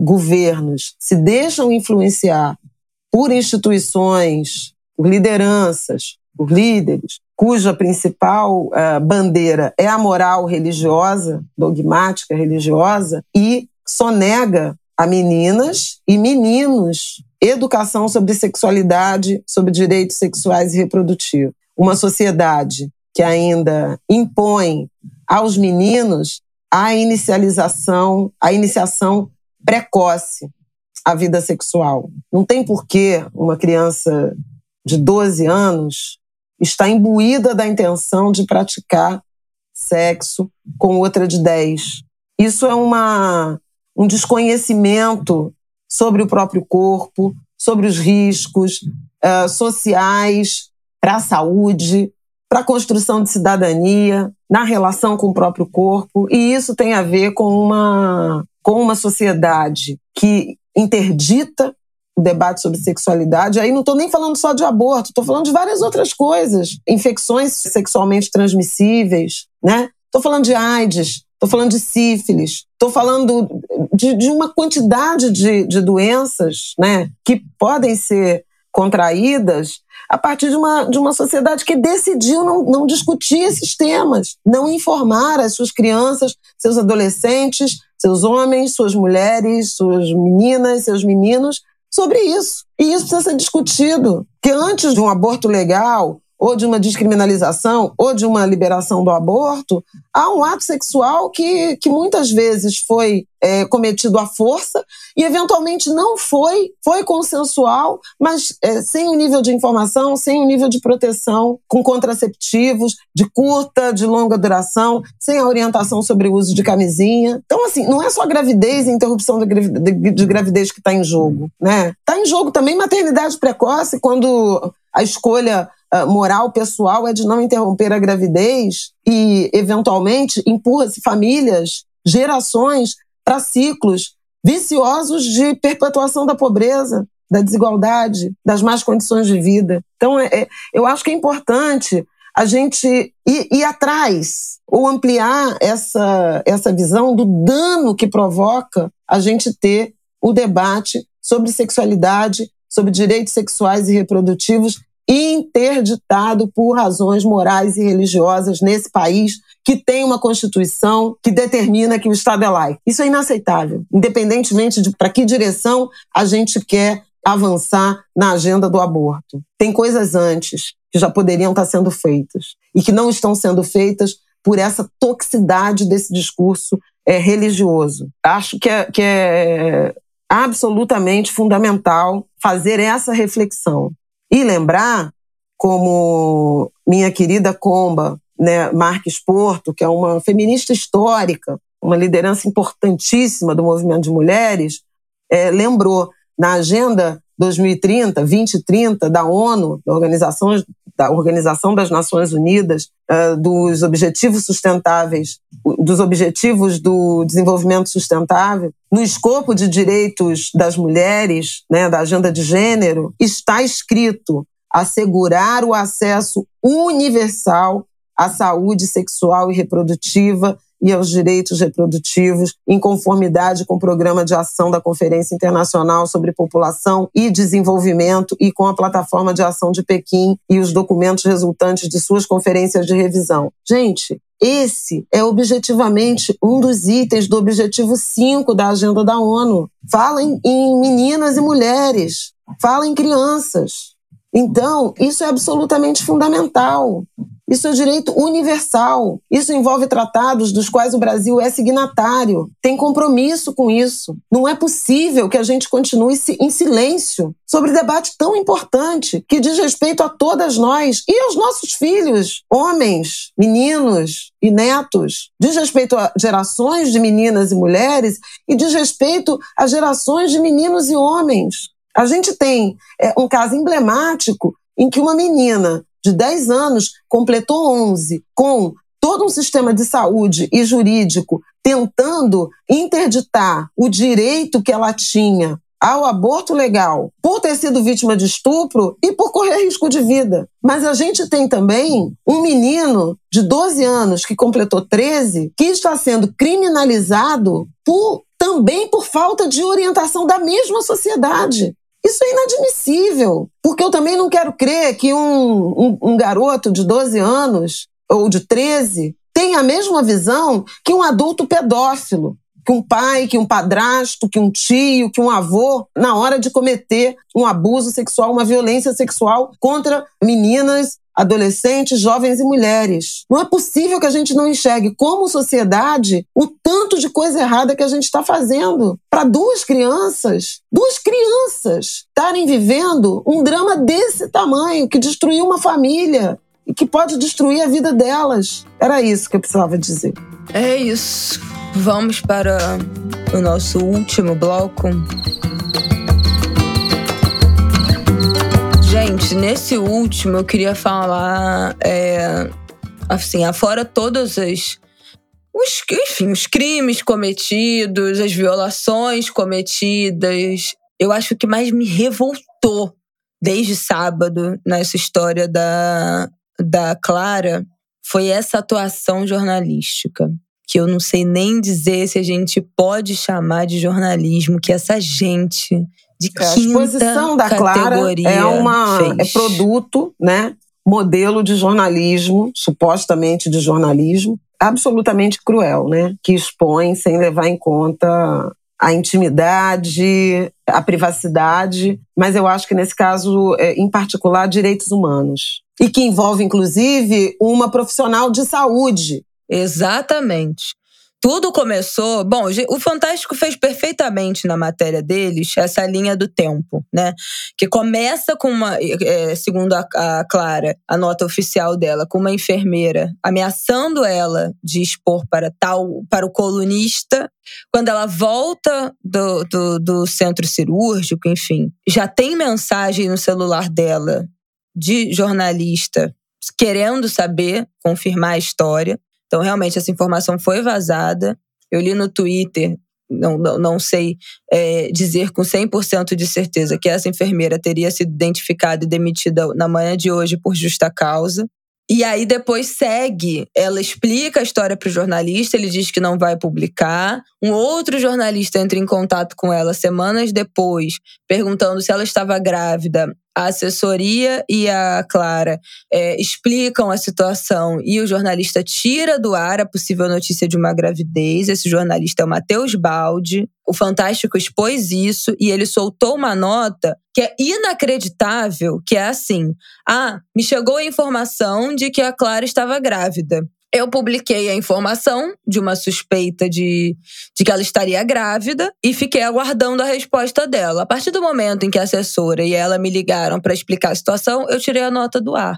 governos se deixam influenciar por instituições, por lideranças, por líderes, cuja principal uh, bandeira é a moral religiosa, dogmática religiosa, e sonega a meninas e meninos educação sobre sexualidade, sobre direitos sexuais e reprodutivos. Uma sociedade que ainda impõe aos meninos a inicialização, a iniciação precoce à vida sexual. Não tem porquê uma criança de 12 anos estar imbuída da intenção de praticar sexo com outra de 10. Isso é uma, um desconhecimento sobre o próprio corpo, sobre os riscos uh, sociais para a saúde, para a construção de cidadania, na relação com o próprio corpo. E isso tem a ver com uma, com uma sociedade que interdita o debate sobre sexualidade. Aí não estou nem falando só de aborto, estou falando de várias outras coisas. Infecções sexualmente transmissíveis, né? Estou falando de AIDS, estou falando de sífilis, estou falando de, de, uma quantidade de, de doenças né, que podem ser contraídas a partir de uma, de uma sociedade que decidiu não, não discutir esses temas, não informar as suas crianças, seus adolescentes, seus homens, suas mulheres, suas meninas, seus meninos sobre isso. E isso precisa ser discutido. Que antes de um aborto legal, ou de uma descriminalização, ou de uma liberação do aborto, há um ato sexual que, que muitas vezes foi é, cometido à força e eventualmente não foi, foi consensual, mas é, sem o nível de informação, sem o nível de proteção, com contraceptivos de curta, de longa duração, sem a orientação sobre o uso de camisinha. Então, assim, não é só gravidez e interrupção de, de gravidez que está em jogo, né? Está em jogo também maternidade precoce, quando a escolha moral pessoal é de não interromper a gravidez e, eventualmente, empurra-se famílias, gerações para ciclos viciosos de perpetuação da pobreza, da desigualdade, das más condições de vida. Então, é, é, eu acho que é importante a gente ir, ir, atrás ou ampliar essa, essa visão do dano que provoca a gente ter o debate sobre sexualidade, sobre direitos sexuais e reprodutivos interditado por razões morais e religiosas nesse país que tem uma constituição que determina que o Estado é laico. Isso é inaceitável, independentemente de para que direção a gente quer avançar na agenda do aborto. Tem coisas antes que já poderiam estar sendo feitas e que não estão sendo feitas por essa toxicidade desse discurso é, religioso. Acho que é, que é absolutamente fundamental fazer essa reflexão. E lembrar, como minha querida Comba, né, Marques Porto, que é uma feminista histórica, uma liderança importantíssima do movimento de mulheres, é, lembrou na Agenda 2030, 2030 da ONU, da Organização, da Organização das Nações Unidas, uh, dos Objetivos Sustentáveis, dos Objetivos do Desenvolvimento Sustentável, no escopo de direitos das mulheres, né, da agenda de gênero, está escrito assegurar o acesso universal à saúde sexual e reprodutiva e aos direitos reprodutivos, em conformidade com o Programa de Ação da Conferência Internacional sobre População e Desenvolvimento e com a Plataforma de Ação de Pequim e os documentos resultantes de suas conferências de revisão. Gente, esse é objetivamente um dos itens do objetivo 5 da agenda da ONU. Fala em, em meninas e mulheres, fala em crianças. Então, isso é absolutamente fundamental. Isso é direito universal. Isso envolve tratados dos quais o Brasil é signatário. Tem compromisso com isso. Não é possível que a gente continue em silêncio sobre debate tão importante que diz respeito a todas nós e aos nossos filhos, homens, meninos e netos. Diz respeito a gerações de meninas e mulheres e diz respeito a gerações de meninos e homens. A gente tem é, um caso emblemático em que uma menina de 10 anos completou 11 com todo um sistema de saúde e jurídico tentando interditar o direito que ela tinha ao aborto legal por ter sido vítima de estupro e por correr risco de vida. Mas a gente tem também um menino de 12 anos que completou 13 que está sendo criminalizado por também por falta de orientação da mesma sociedade. Isso é inadmissível, porque eu também não quero crer que um, um, um garoto de 12 anos ou de 13 tenha a mesma visão que um adulto pedófilo, que um pai, que um padrasto, que um tio, que um avô, na hora de cometer um abuso sexual, uma violência sexual contra meninas adolescentes, jovens e mulheres. Não é possível que a gente não enxergue, como sociedade, o tanto de coisa errada que a gente está fazendo para duas crianças, duas crianças, estarem vivendo um drama desse tamanho que destruiu uma família e que pode destruir a vida delas. Era isso que eu precisava dizer. É isso. Vamos para o nosso último bloco. Gente, nesse último eu queria falar, é, assim, afora todas as. Os, enfim, os crimes cometidos, as violações cometidas. Eu acho que mais me revoltou desde sábado nessa história da, da Clara foi essa atuação jornalística. Que eu não sei nem dizer se a gente pode chamar de jornalismo, que essa gente de é, a exposição da Clara é uma fez. é produto, né? Modelo de jornalismo, supostamente de jornalismo, absolutamente cruel, né? Que expõe sem levar em conta a intimidade, a privacidade, mas eu acho que nesse caso, é, em particular, direitos humanos. E que envolve, inclusive, uma profissional de saúde. Exatamente. Tudo começou. Bom, o Fantástico fez perfeitamente na matéria deles essa linha do tempo, né? Que começa com uma, é, segundo a, a, Clara, a nota oficial dela, com uma enfermeira ameaçando ela de expor para tal, para o colunista. Quando ela volta do, do, do centro cirúrgico, enfim, já tem mensagem no celular dela de jornalista querendo saber, confirmar a história. Então, realmente, essa informação foi vazada. Eu li no Twitter, não, não, não sei é, dizer com 100% de certeza que essa enfermeira teria sido identificada e demitida na manhã de hoje por justa causa. E aí depois segue, ela explica a história para o jornalista, ele diz que não vai publicar. Um outro jornalista entra em contato com ela semanas depois, perguntando se ela estava grávida a assessoria e a Clara é, explicam a situação e o jornalista tira do ar a possível notícia de uma gravidez. Esse jornalista é o Matheus Baldi. O Fantástico expôs isso e ele soltou uma nota que é inacreditável, que é assim: "Ah, me chegou a informação de que a Clara estava grávida eu publiquei a informação de uma suspeita de, de que ela estaria grávida e fiquei aguardando a resposta dela. A partir do momento em que a assessora e ela me ligaram para explicar a situação, eu tirei a nota do ar.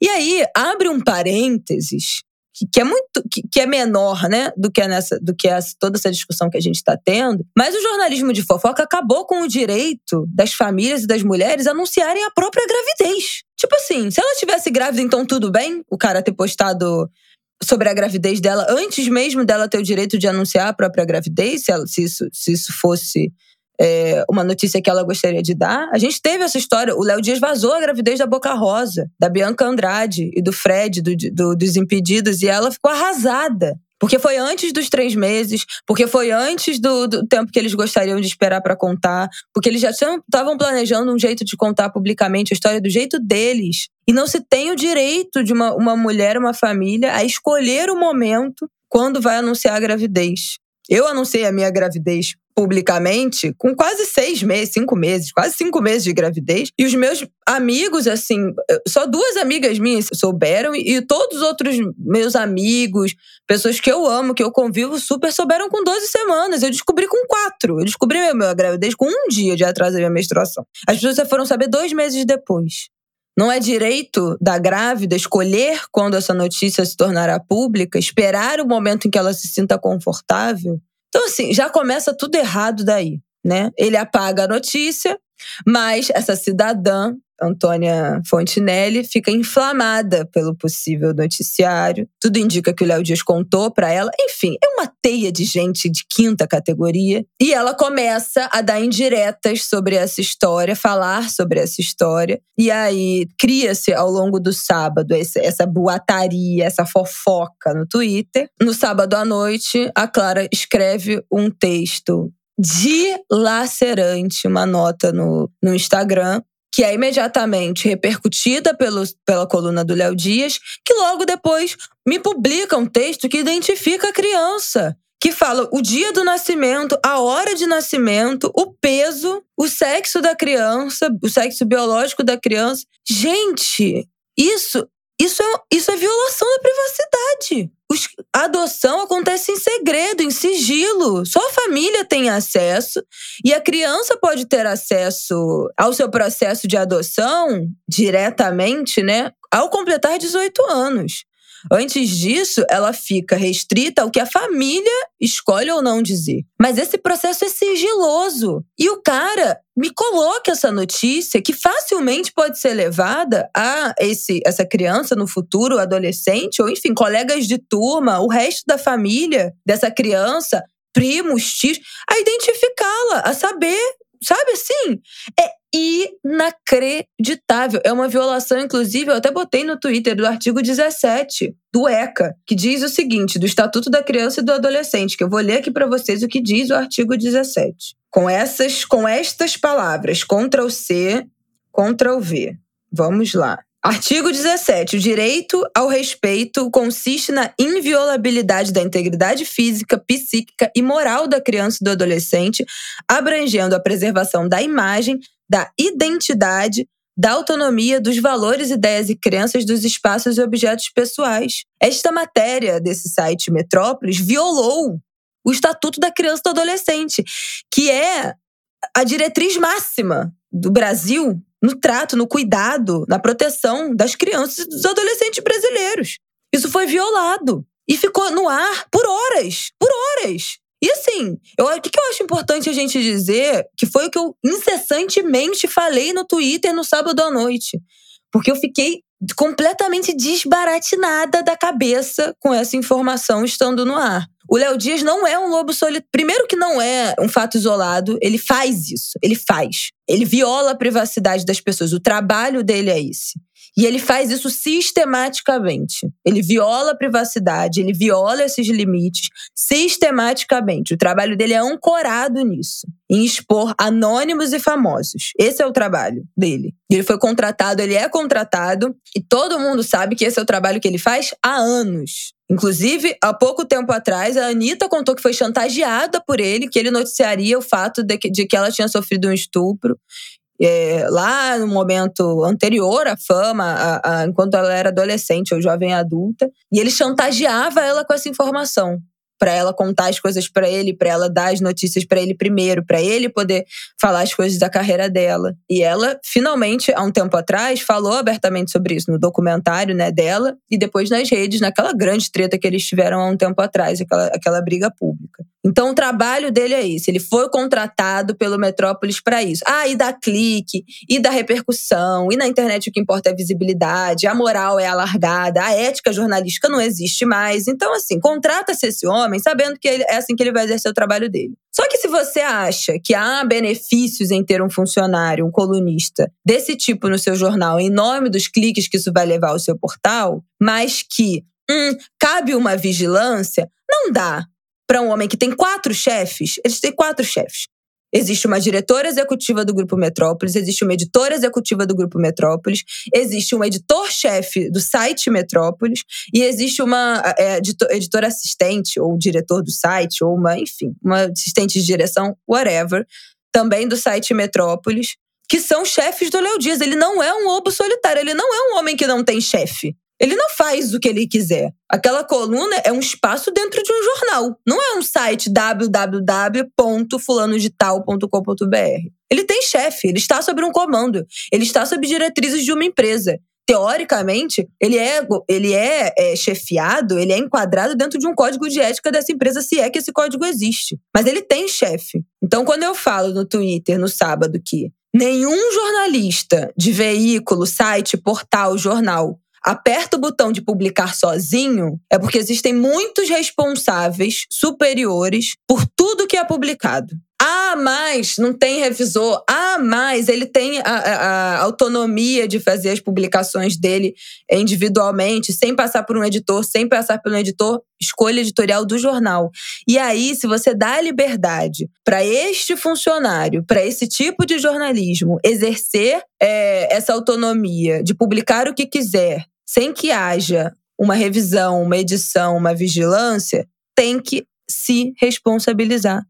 E aí abre um parênteses que, é muito que, que, é menor, né, do que nessa do que essa, toda essa discussão que a gente está tendo. Mas o jornalismo de fofoca acabou com o direito das famílias e das mulheres anunciarem a própria gravidez. Tipo assim, se ela tivesse grávida, então tudo bem o cara ter postado sobre a gravidez dela antes mesmo dela ter o direito de anunciar a própria gravidez, se, ela, se, isso, se isso fosse é, uma notícia que ela gostaria de dar. A gente teve essa história. O Léo Dias vazou a gravidez da Boca Rosa, da Bianca Andrade e do Fred, do, do, dos Impedidos, e ela ficou arrasada. Porque foi antes dos três meses, porque foi antes do, do tempo que eles gostariam de esperar para contar, porque eles já estavam planejando um jeito de contar publicamente a história do jeito deles. E não se tem o direito de uma, uma mulher, uma família, a escolher o momento quando vai anunciar a gravidez. Eu anunciei a minha gravidez publicamente com quase seis meses, cinco meses, quase cinco meses de gravidez. E os meus amigos, assim, só duas amigas minhas souberam e, todos os outros meus amigos, pessoas que eu amo, que eu convivo, super souberam com 12 semanas. Eu descobri com quatro. Eu descobri a minha gravidez com um dia de atraso da minha menstruação. As pessoas só foram saber dois meses depois. Não é direito da grávida escolher quando essa notícia se tornará pública, esperar o momento em que ela se sinta confortável? Então, assim, já começa tudo errado daí, né? Ele apaga a notícia, mas essa cidadã, Antônia Fontinelli, fica inflamada pelo possível noticiário. Tudo indica que o Léo Dias contou para ela. Enfim, é uma teia de gente de quinta categoria. E ela começa a dar indiretas sobre essa história, falar sobre essa história. E aí cria-se ao longo do sábado essa boataria, essa fofoca no Twitter. No sábado à noite, a Clara escreve um texto dilacerante, uma nota no, no Instagram, que é imediatamente repercutida pelo, pela coluna do Léo Dias, que logo depois me publica um texto que identifica a criança que fala o dia do nascimento, a hora de nascimento, o peso, o sexo da criança, o sexo biológico da criança. Gente, isso isso é, isso é violação da privacidade. Os, a adoção acontece em segredo, em sigilo. Só a família tem acesso e a criança pode ter acesso ao seu processo de adoção diretamente, né? Ao completar 18 anos. Antes disso, ela fica restrita ao que a família escolhe ou não dizer. Mas esse processo é sigiloso. E o cara me coloca essa notícia que facilmente pode ser levada a esse, essa criança no futuro, adolescente, ou enfim, colegas de turma, o resto da família dessa criança, primos, tios, a identificá-la, a saber sabe assim? É inacreditável. É uma violação, inclusive, eu até botei no Twitter do artigo 17 do ECA, que diz o seguinte, do Estatuto da Criança e do Adolescente, que eu vou ler aqui para vocês o que diz o artigo 17. Com essas, com estas palavras, Ctrl C, Ctrl V. Vamos lá. Artigo 17. O direito ao respeito consiste na inviolabilidade da integridade física, psíquica e moral da criança e do adolescente, abrangendo a preservação da imagem, da identidade, da autonomia, dos valores, ideias e crenças dos espaços e objetos pessoais. Esta matéria desse site Metrópolis violou o Estatuto da Criança e do Adolescente, que é a diretriz máxima do Brasil no trato, no cuidado, na proteção das crianças e dos adolescentes brasileiros. Isso foi violado e ficou no ar por horas, por horas. E assim, eu, o que, que eu acho importante a gente dizer, que foi o que eu incessantemente falei no Twitter no sábado à noite. Porque eu fiquei completamente desbaratinada da cabeça com essa informação estando no ar. O Léo Dias não é um lobo solitário. Primeiro que não é um fato isolado, ele faz isso, ele faz. Ele viola a privacidade das pessoas. O trabalho dele é esse. E ele faz isso sistematicamente. Ele viola a privacidade, ele viola esses limites sistematicamente. O trabalho dele é ancorado nisso, em expor anônimos e famosos. Esse é o trabalho dele. Ele foi contratado, ele é contratado, e todo mundo sabe que esse é o trabalho que ele faz há anos. Inclusive, há pouco tempo atrás, a Anitta contou que foi chantageada por ele, que ele noticiaria o fato de que, de que ela tinha sofrido um estupro. É, lá no momento anterior à fama, a, a, enquanto ela era adolescente ou jovem adulta, e ele chantageava ela com essa informação para ela contar as coisas para ele, para ela dar as notícias para ele primeiro, para ele poder falar as coisas da carreira dela. E ela finalmente, há um tempo atrás, falou abertamente sobre isso no documentário, né, dela e depois nas redes, naquela grande treta que eles tiveram há um tempo atrás, aquela, aquela briga pública. Então o trabalho dele é isso, ele foi contratado pelo Metrópolis para isso. Ah, e da clique, e da repercussão, e na internet o que importa é a visibilidade, a moral é alargada, a ética jornalística não existe mais. Então assim, contrata-se esse homem homem, sabendo que ele, é assim que ele vai exercer o trabalho dele. Só que se você acha que há benefícios em ter um funcionário, um colunista desse tipo no seu jornal, em nome dos cliques que isso vai levar ao seu portal, mas que hum, cabe uma vigilância, não dá para um homem que tem quatro chefes, eles têm quatro chefes. Existe uma diretora executiva do Grupo Metrópolis, existe uma editora executiva do Grupo Metrópolis, existe um editor-chefe do site Metrópolis e existe uma é, editora assistente ou diretor do site, ou uma, enfim, uma assistente de direção, whatever, também do site Metrópolis, que são chefes do Léo Dias. Ele não é um lobo solitário, ele não é um homem que não tem chefe. Ele não faz o que ele quiser. Aquela coluna é um espaço dentro de um jornal. Não é um site www.fulanodetal.com.br. Ele tem chefe, ele está sob um comando, ele está sob diretrizes de uma empresa. Teoricamente, ele é, ele é, é chefiado, ele é enquadrado dentro de um código de ética dessa empresa, se é que esse código existe. Mas ele tem chefe. Então, quando eu falo no Twitter, no sábado, que nenhum jornalista de veículo, site, portal, jornal aperta o botão de publicar sozinho, é porque existem muitos responsáveis superiores por tudo que é publicado. Ah, mas não tem revisor. Ah, mas ele tem a, a, a, autonomia de fazer as publicações dele individualmente, sem passar por um editor, sem passar pelo editor, escolha editorial do jornal. E aí, se você dá liberdade para este funcionário, para esse tipo de jornalismo, exercer é, essa autonomia de publicar o que quiser, sem que haja uma revisão, uma edição, uma vigilância, tem que se responsabilizar.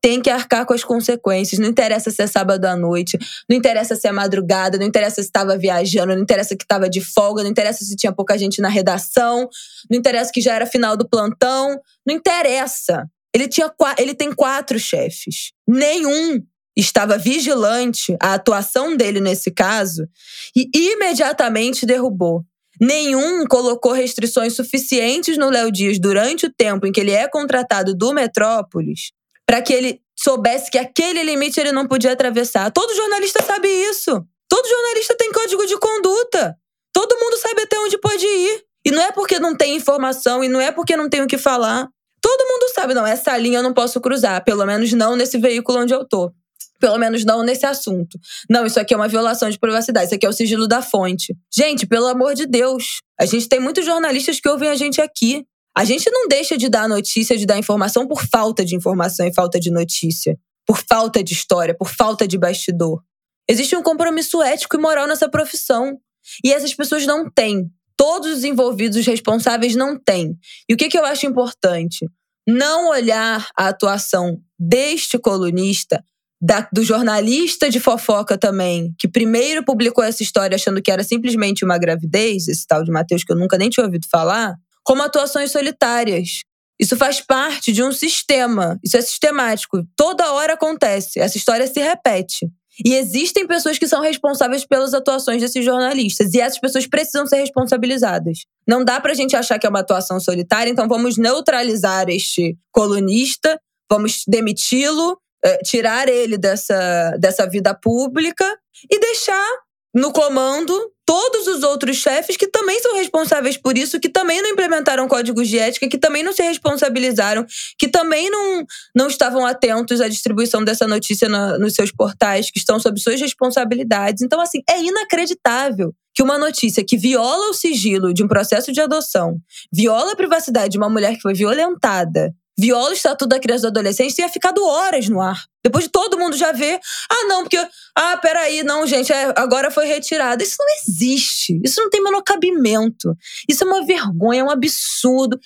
Tem que arcar com as consequências. Não interessa se é sábado à noite, não interessa se é madrugada, não interessa se estava viajando, não interessa que estava de folga, não interessa se tinha pouca gente na redação, não interessa que já era final do plantão, não interessa. Ele, tinha, ele tem quatro chefes. Nenhum estava vigilante à atuação dele nesse caso e imediatamente derrubou. Nenhum colocou restrições suficientes no Léo Dias durante o tempo em que ele é contratado do Metrópolis para que ele soubesse que aquele limite ele não podia atravessar. Todo jornalista sabe isso. Todo jornalista tem código de conduta. Todo mundo sabe até onde pode ir. E não é porque não tem informação e não é porque não tem o que falar. Todo mundo sabe, não, essa linha eu não posso cruzar, pelo menos não nesse veículo onde eu tô. Pelo menos não nesse assunto. Não, isso aqui é uma violação de privacidade, isso aqui é o sigilo da fonte. Gente, pelo amor de Deus, a gente tem muitos jornalistas que ouvem a gente aqui. A gente não deixa de dar notícia, de dar informação por falta de informação e falta de notícia, por falta de história, por falta de bastidor. Existe um compromisso ético e moral nessa profissão. E essas pessoas não têm. Todos os envolvidos, os responsáveis, não têm. E o que, que eu acho importante? Não olhar a atuação deste colunista da, do jornalista de fofoca também, que primeiro publicou essa história achando que era simplesmente uma gravidez, esse tal de Matheus que eu nunca nem tinha ouvido falar, como atuações solitárias. Isso faz parte de um sistema, isso é sistemático. Toda hora acontece, essa história se repete. E existem pessoas que são responsáveis pelas atuações desses jornalistas. E essas pessoas precisam ser responsabilizadas. Não dá pra gente achar que é uma atuação solitária, então vamos neutralizar este colunista, vamos demiti-lo é, tirar ele dessa, dessa vida pública e deixar no comando todos os outros chefes que também são responsáveis por isso, que também não implementaram códigos de ética, que também não se responsabilizaram, que também não, não estavam atentos à distribuição dessa notícia na, nos seus portais, que estão sob suas responsabilidades. Então, assim, é inacreditável que uma notícia que viola o sigilo de um processo de adoção, viola a privacidade de uma mulher que foi violentada, viola o Estatuto da Criança e do Adolescente, tenha ficado horas no ar. Depois de todo mundo já ver. Ah, não, porque. Ah, peraí, não, gente, é, agora foi retirado. Isso não existe. Isso não tem menor cabimento. Isso é uma vergonha, é um absurdo.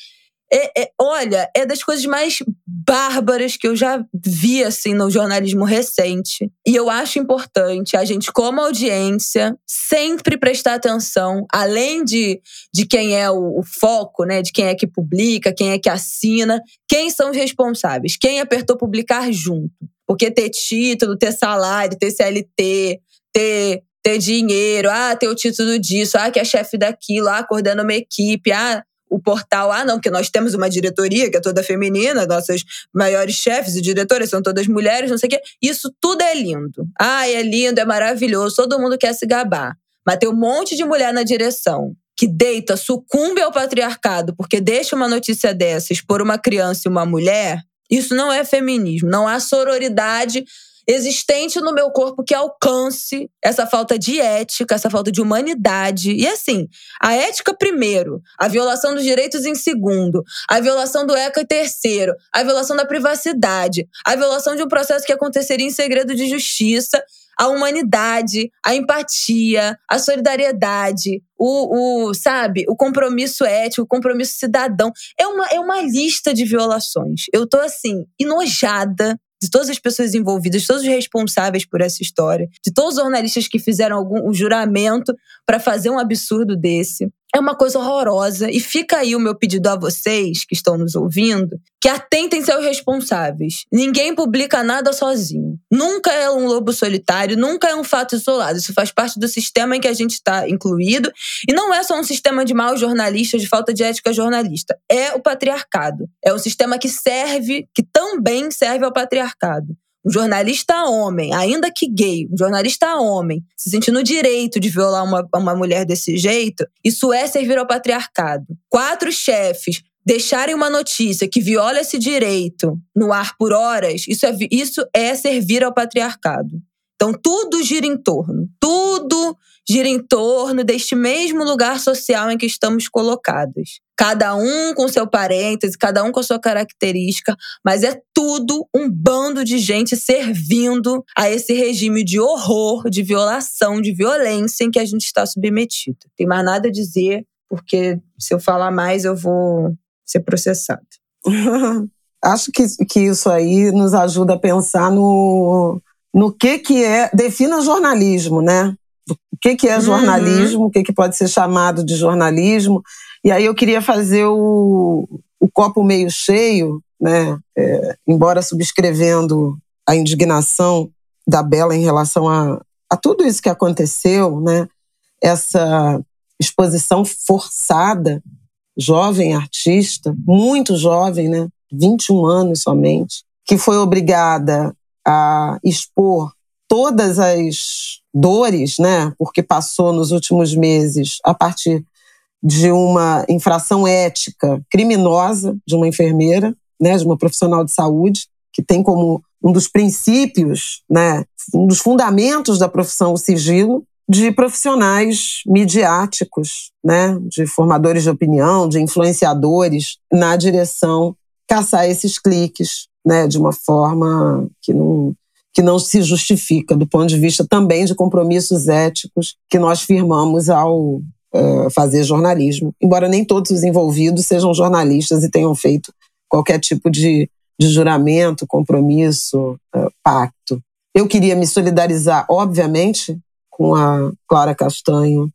É, é, olha, é das coisas mais bárbaras que eu já vi assim no jornalismo recente. E eu acho importante a gente, como audiência, sempre prestar atenção, além de, de quem é o, o foco, né? De quem é que publica, quem é que assina, quem são os responsáveis, quem apertou publicar junto. Porque ter título, ter salário, ter CLT, ter ter dinheiro, ah, ter o título disso, ah, que é chefe daquilo, ah, coordena uma equipe, ah, o portal, ah, não, porque nós temos uma diretoria que é toda feminina, nossas maiores chefes e diretoras são todas mulheres, não sei o quê. Isso tudo é lindo. Ah, é lindo, é maravilhoso, todo mundo quer se gabar. Mas tem um monte de mulher na direção que deita, sucumbe ao patriarcado, porque deixa uma notícia dessas por uma criança e uma mulher. Isso não é feminismo, não há sororidade existente no meu corpo que alcance essa falta de ética, essa falta de humanidade. E assim, a ética primeiro, a violação dos direitos em segundo, a violação do ECA em terceiro, a violação da privacidade, a violação de um processo que aconteceria em segredo de justiça, a humanidade, a empatia, a solidariedade, o, o, sabe, o compromisso ético, o compromisso cidadão. É uma, é uma lista de violações. Eu tô assim, enojada de todas as pessoas envolvidas, de todos os responsáveis por essa história, de todos os jornalistas que fizeram algum um juramento para fazer um absurdo desse. É uma coisa horrorosa. E fica aí o meu pedido a vocês que estão nos ouvindo, que atentem seus responsáveis. Ninguém publica nada sozinho. Nunca é um lobo solitário, nunca é um fato isolado. Isso faz parte do sistema em que a gente está incluído. E não é só um sistema de maus jornalistas, de falta de ética jornalista. É o patriarcado. É um sistema que serve, que também serve ao patriarcado um jornalista homem, ainda que gay, um jornalista homem, se sentindo direito de violar uma, uma mulher desse jeito, isso é servir ao patriarcado. Quatro chefes deixarem uma notícia que viola esse direito no ar por horas, isso é, isso é servir ao patriarcado. Então, tudo gira em torno, tudo gira em torno deste mesmo lugar social em que estamos colocados. Cada um com seu parêntese, cada um com sua característica, mas é tudo um bando de gente servindo a esse regime de horror, de violação, de violência em que a gente está submetido. Tem mais nada a dizer, porque se eu falar mais eu vou ser processado. (laughs) acho que, que isso aí nos ajuda a pensar no, no que, que é. Defina jornalismo, né? O que, que é uhum. jornalismo, uhum. o que, que pode ser chamado de jornalismo. E aí eu queria fazer o, o copo meio cheio, né? É, embora subscrevendo a indignação da Bela em relação a, a tudo isso que aconteceu, né? Essa exposição forçada, jovem artista, muito jovem, né? 21 anos somente, que foi obrigada a expor todas as dores, né? Porque passou nos últimos meses a partir de uma infração ética criminosa de uma enfermeira, né, de uma profissional de saúde, que tem como um dos princípios, né, um dos fundamentos da profissão o sigilo, de profissionais midiáticos, né, de formadores de opinião, de influenciadores, na direção caçar esses cliques, né, de uma forma que não que não se justifica do ponto de vista também de compromissos éticos que nós firmamos ao uh, fazer jornalismo, embora nem todos os envolvidos sejam jornalistas e tenham feito qualquer tipo de, de juramento, compromisso, uh, pacto. Eu queria me solidarizar, obviamente, com a Clara Castanho,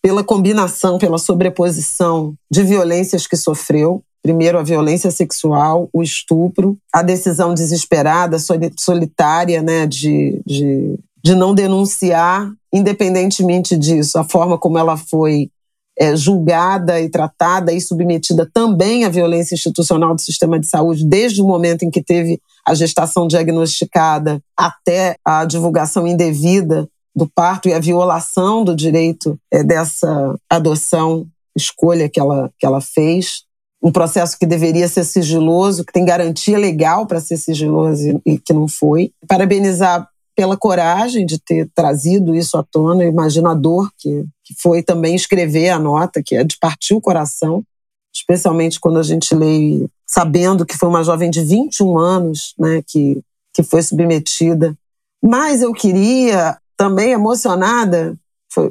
pela combinação, pela sobreposição de violências que sofreu. Primeiro, a violência sexual, o estupro, a decisão desesperada, solitária, né, de, de de não denunciar, independentemente disso, a forma como ela foi é, julgada e tratada e submetida também à violência institucional do sistema de saúde, desde o momento em que teve a gestação diagnosticada até a divulgação indevida do parto e a violação do direito é, dessa adoção, escolha que ela, que ela fez. Um processo que deveria ser sigiloso, que tem garantia legal para ser sigiloso e que não foi. Parabenizar pela coragem de ter trazido isso à tona. Eu imagino a dor que, que foi também escrever a nota, que é de partir o coração, especialmente quando a gente lê sabendo que foi uma jovem de 21 anos né, que, que foi submetida. Mas eu queria, também emocionada, foi,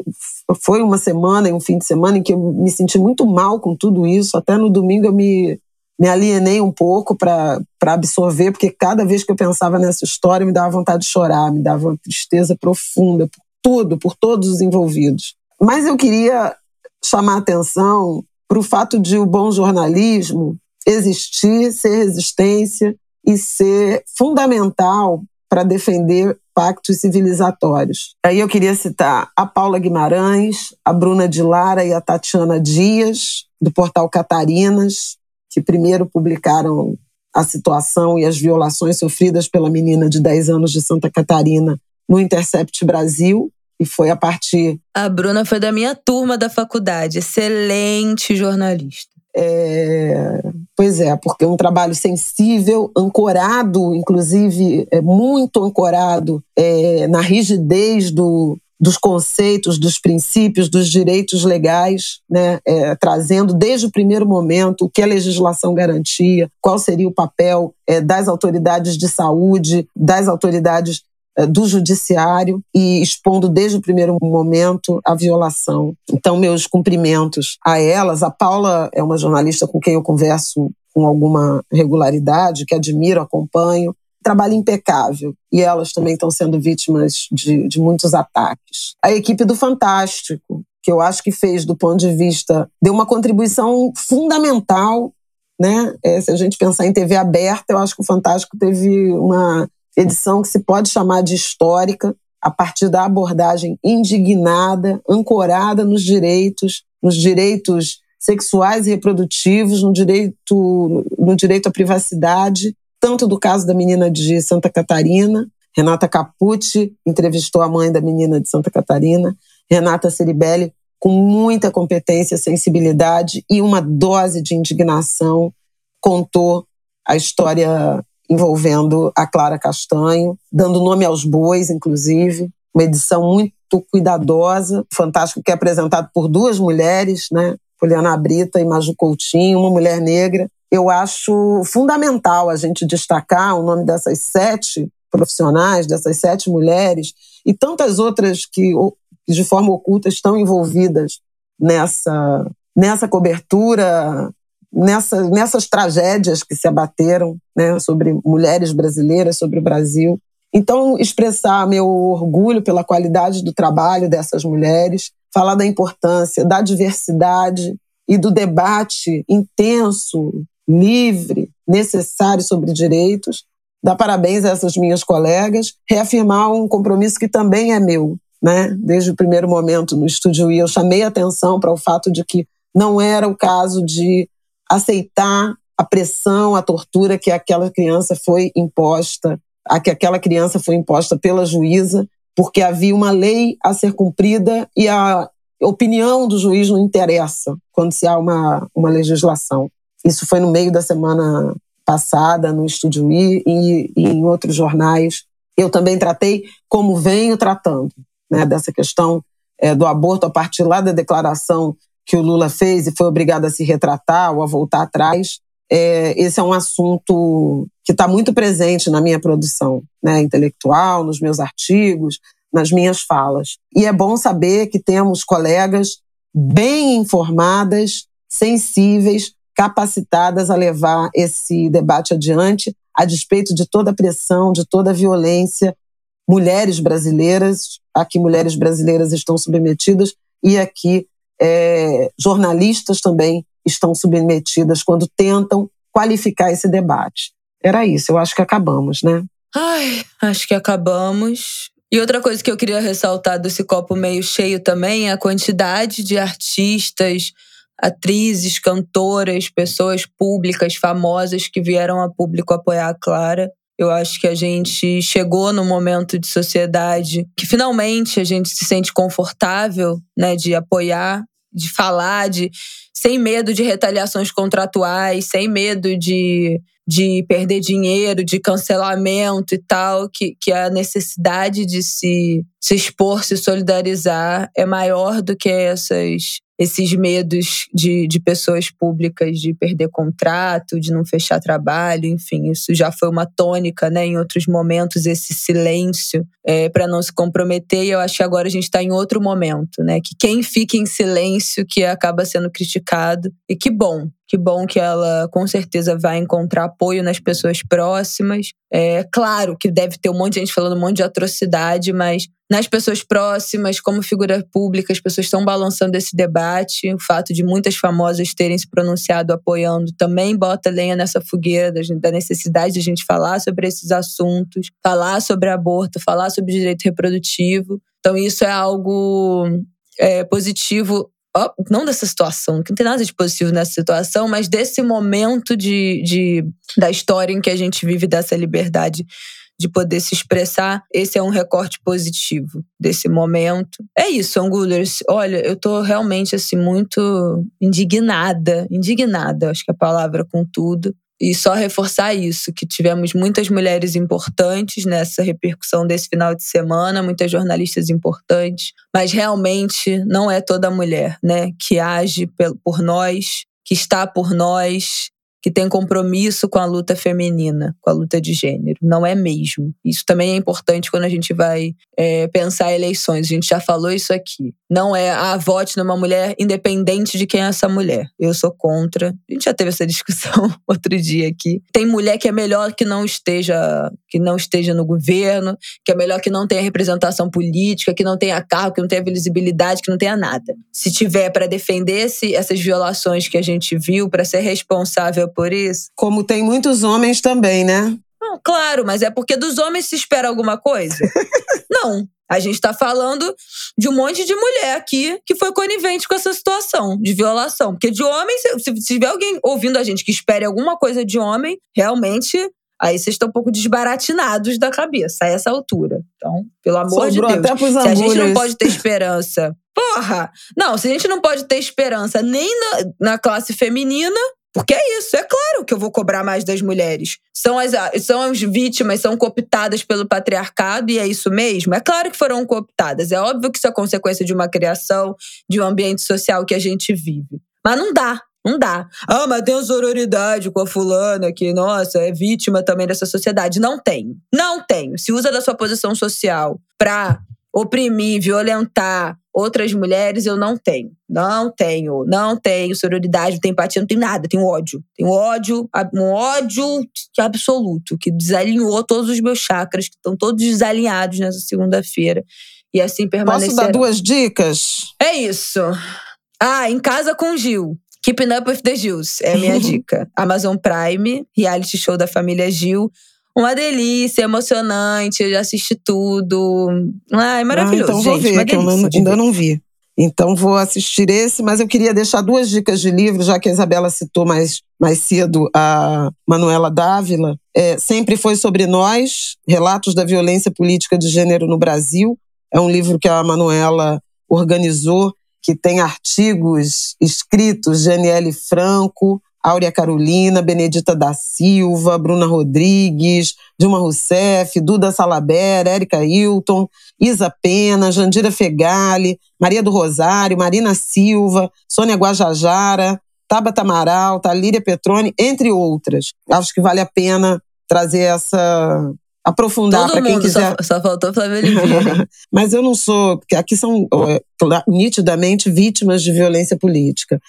foi uma semana e um fim de semana em que eu me senti muito mal com tudo isso. Até no domingo eu me me alienei um pouco para absorver, porque cada vez que eu pensava nessa história me dava vontade de chorar, me dava uma tristeza profunda por tudo, por todos os envolvidos. Mas eu queria chamar atenção para o fato de o bom jornalismo existir, ser resistência e ser fundamental para defender pactos civilizatórios. Aí eu queria citar a Paula Guimarães, a Bruna de Lara e a Tatiana Dias, do portal Catarinas, que primeiro publicaram a situação e as violações sofridas pela menina de 10 anos de Santa Catarina no Intercept Brasil, e foi a partir. A Bruna foi da minha turma da faculdade, excelente jornalista. É, pois é, porque é um trabalho sensível, ancorado, inclusive é, muito ancorado é, na rigidez do, dos conceitos, dos princípios, dos direitos legais, né, é, trazendo desde o primeiro momento o que a legislação garantia, qual seria o papel é, das autoridades de saúde, das autoridades é, do judiciário e expondo desde o primeiro momento a violação. Então, meus cumprimentos a elas. A Paula é uma jornalista com quem eu converso com alguma regularidade, que admiro, acompanho trabalho impecável. E elas também estão sendo vítimas de, de muitos ataques. A equipe do Fantástico, que eu acho que fez, do ponto de vista, deu uma contribuição fundamental. Né? É, se a gente pensar em TV aberta, eu acho que o Fantástico teve uma edição que se pode chamar de histórica, a partir da abordagem indignada, ancorada nos direitos, nos direitos sexuais e reprodutivos, no direito, no direito à privacidade tanto do caso da menina de Santa Catarina, Renata Capucci entrevistou a mãe da menina de Santa Catarina, Renata Ceribelli, com muita competência, sensibilidade e uma dose de indignação, contou a história envolvendo a Clara Castanho, dando nome aos bois, inclusive, uma edição muito cuidadosa, fantástico que é apresentado por duas mulheres, né? Poliana Brita e Maju Coutinho, uma mulher negra eu acho fundamental a gente destacar o nome dessas sete profissionais, dessas sete mulheres e tantas outras que de forma oculta estão envolvidas nessa, nessa cobertura nessa, nessas tragédias que se abateram né, sobre mulheres brasileiras, sobre o Brasil. Então, expressar meu orgulho pela qualidade do trabalho dessas mulheres, falar da importância da diversidade e do debate intenso, livre, necessário sobre direitos. Dar parabéns a essas minhas colegas, reafirmar um compromisso que também é meu. Né? Desde o primeiro momento no Estúdio I, eu chamei atenção para o fato de que não era o caso de aceitar a pressão, a tortura que aquela criança foi imposta, a que aquela criança foi imposta pela juíza, porque havia uma lei a ser cumprida e a opinião do juiz não interessa quando se há uma, uma legislação. Isso foi no meio da semana passada no Estúdio I e, e em outros jornais. Eu também tratei como venho tratando né, dessa questão é, do aborto a partir lá da declaração que o Lula fez e foi obrigado a se retratar ou a voltar atrás. É, esse é um assunto que está muito presente na minha produção né, intelectual, nos meus artigos, nas minhas falas. E é bom saber que temos colegas bem informadas, sensíveis, capacitadas a levar esse debate adiante, a despeito de toda a pressão, de toda a violência. Mulheres brasileiras, aqui mulheres brasileiras estão submetidas e aqui é, jornalistas também estão submetidas quando tentam qualificar esse debate. Era isso, eu acho que acabamos, né? Ai, acho que acabamos. E outra coisa que eu queria ressaltar desse copo meio cheio também é a quantidade de artistas, atrizes, cantoras, pessoas públicas, famosas que vieram a público apoiar a Clara. Eu acho que a gente chegou no momento de sociedade que finalmente a gente se sente confortável, né, de apoiar, de falar, de sem medo de retaliações contratuais, sem medo de de perder dinheiro, de cancelamento e tal, que, que a necessidade de se, se expor, se solidarizar é maior do que essas esses medos de, de pessoas públicas de perder contrato, de não fechar trabalho, enfim, isso já foi uma tônica, né? Em outros momentos, esse silêncio é, para não se comprometer, e eu acho que agora a gente está em outro momento, né? Que quem fica em silêncio que acaba sendo criticado, e que bom, que bom que ela com certeza vai encontrar apoio nas pessoas próximas. É claro que deve ter um monte de gente falando um monte de atrocidade, mas nas pessoas próximas, como figura pública, as pessoas estão balançando esse debate. O fato de muitas famosas terem se pronunciado apoiando também bota lenha nessa fogueira da necessidade de a gente falar sobre esses assuntos, falar sobre aborto, falar sobre direito reprodutivo. Então, isso é algo é, positivo não dessa situação, que não tem nada de positivo nessa situação, mas desse momento de, de, da história em que a gente vive dessa liberdade de poder se expressar, esse é um recorte positivo desse momento. É isso, Angulers. Olha, eu tô realmente assim muito indignada, indignada, acho que é a palavra com tudo. E só reforçar isso, que tivemos muitas mulheres importantes nessa repercussão desse final de semana, muitas jornalistas importantes, mas realmente não é toda mulher, né, que age por nós, que está por nós, que tem compromisso com a luta feminina, com a luta de gênero. Não é mesmo. Isso também é importante quando a gente vai é, pensar eleições. A gente já falou isso aqui. Não é, ah, vote numa mulher independente de quem é essa mulher. Eu sou contra. A gente já teve essa (laughs) discussão outro dia aqui. Tem mulher que é melhor que não esteja, que não esteja no governo, que é melhor que não tenha representação política, que não tenha cargo, que não tenha visibilidade, que não tenha nada. Se tiver para defender esse, essas violações que a gente viu, para ser responsável por isso. Como tem muitos homens também, né? Não, claro, mas é porque dos homens se espera alguma coisa? (laughs) não. A gente está falando de um monte de mulher aqui que foi conivente com essa situação de violação. Porque de homem, se, se tiver alguém ouvindo a gente que espere alguma coisa de homem, realmente aí vocês estão um pouco desbaratinados da cabeça a essa altura. Então, pelo amor Sobrou de Deus. Até se a gente não pode ter esperança. Porra! Não, se a gente não pode ter esperança nem na, na classe feminina, porque é isso, é claro que eu vou cobrar mais das mulheres. São as, são as vítimas, são cooptadas pelo patriarcado e é isso mesmo? É claro que foram cooptadas. É óbvio que isso é consequência de uma criação, de um ambiente social que a gente vive. Mas não dá, não dá. Ah, mas tem sororidade com a fulana que, nossa, é vítima também dessa sociedade. Não tem. Não tem. Se usa da sua posição social pra oprimir, violentar outras mulheres, eu não tenho. Não tenho, não tenho sororidade, não tenho empatia, não tenho nada, tenho ódio. Tenho ódio, um ódio absoluto, que desalinhou todos os meus chakras, que estão todos desalinhados nessa segunda-feira. E assim permanecer. Posso dar duas dicas? É isso. Ah, em casa com Gil. Keeping Up with the Gils é a minha (laughs) dica. Amazon Prime, reality show da família Gil. Uma delícia, emocionante, eu já assisti tudo. Ah, é maravilhoso. Ah, então vou gente, ver, que eu não, ainda não vi. Então vou assistir esse, mas eu queria deixar duas dicas de livro, já que a Isabela citou mais, mais cedo a Manuela Dávila. É, Sempre foi sobre nós, Relatos da Violência Política de Gênero no Brasil. É um livro que a Manuela organizou que tem artigos escritos de Aniele Franco, Áurea Carolina, Benedita da Silva, Bruna Rodrigues, Dilma Rousseff, Duda Salabera, Érica Hilton, Isa Pena, Jandira Fegali, Maria do Rosário, Marina Silva, Sônia Guajajara, Tabata Amaral, Talíria Petrone, entre outras. Acho que vale a pena trazer essa aprofundar para quem quiser. Só, só faltou Flávio Oliveira. (laughs) Mas eu não sou, porque aqui são nitidamente vítimas de violência política.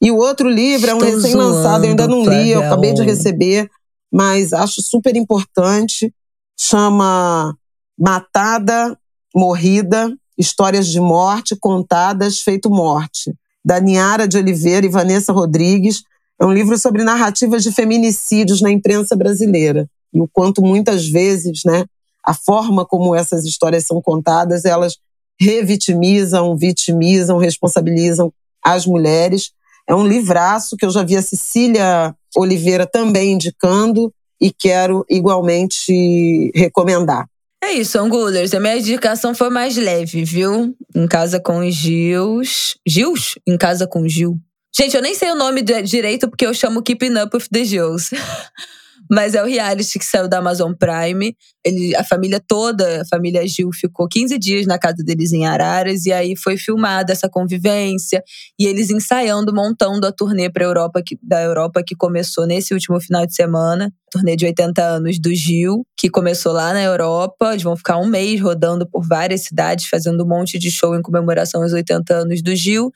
E o outro livro é um recém-lançado, eu ainda não li, eu acabei de receber, mas acho super importante. Chama Matada, Morrida, Histórias de Morte Contadas Feito Morte, da Niara de Oliveira e Vanessa Rodrigues. É um livro sobre narrativas de feminicídios na imprensa brasileira e o quanto muitas vezes, né, a forma como essas histórias são contadas, elas revitimizam, vitimizam, responsabilizam as mulheres. É um livraço que eu já vi a Cecília Oliveira também indicando e quero igualmente recomendar. É isso, Angulers. A minha indicação foi mais leve, viu? Em casa com os Gils. Gils? Em casa com Gil. Gente, eu nem sei o nome direito porque eu chamo Keeping Up with the Gils. (laughs) Mas é o reality que saiu da Amazon Prime. Ele, a família toda, a família Gil, ficou 15 dias na casa deles em Araras. E aí foi filmada essa convivência. E eles ensaiando, montando a turnê para Europa, que, da Europa que começou nesse último final de semana. Turnê de 80 anos do Gil, que começou lá na Europa. Eles vão ficar um mês rodando por várias cidades, fazendo um monte de show em comemoração aos 80 anos do Gil.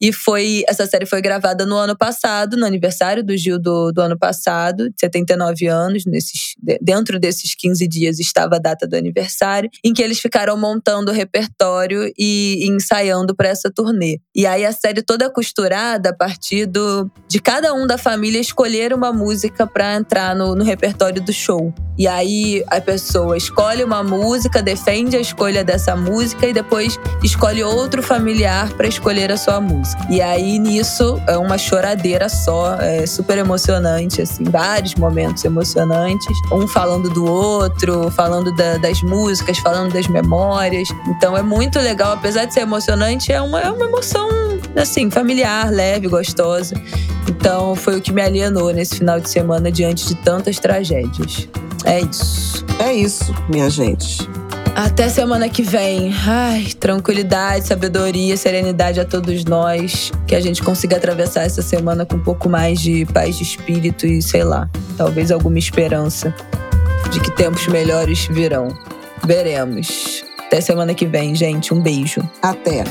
E foi essa série foi gravada no ano passado, no aniversário do Gil do, do ano passado, de 79 anos. Nesses, dentro desses 15 dias estava a data do aniversário, em que eles ficaram montando o repertório e, ensaiando para essa turnê. E aí a série toda costurada a partir do, de cada um da família escolher uma música para entrar no, no repertório do show. E aí a pessoa escolhe uma música, defende a escolha dessa música e depois escolhe outro familiar para escolher a sua música. E aí nisso é uma choradeira só, é super emocionante, assim, vários momentos emocionantes. Um falando do outro, falando da, das músicas, falando das memórias. Então é muito legal, apesar de ser emocionante, é uma, é uma emoção, assim, familiar, leve, gostosa. Então foi o que me alienou nesse final de semana diante de tantas tragédias. É isso. É isso, minha gente. Até semana que vem. Ai, tranquilidade, sabedoria, serenidade a todos nós. Que a gente consiga atravessar essa semana com um pouco mais de paz de espírito e, sei lá, talvez alguma esperança de que tempos melhores virão. Veremos. Até semana que vem, gente. Um beijo. Até.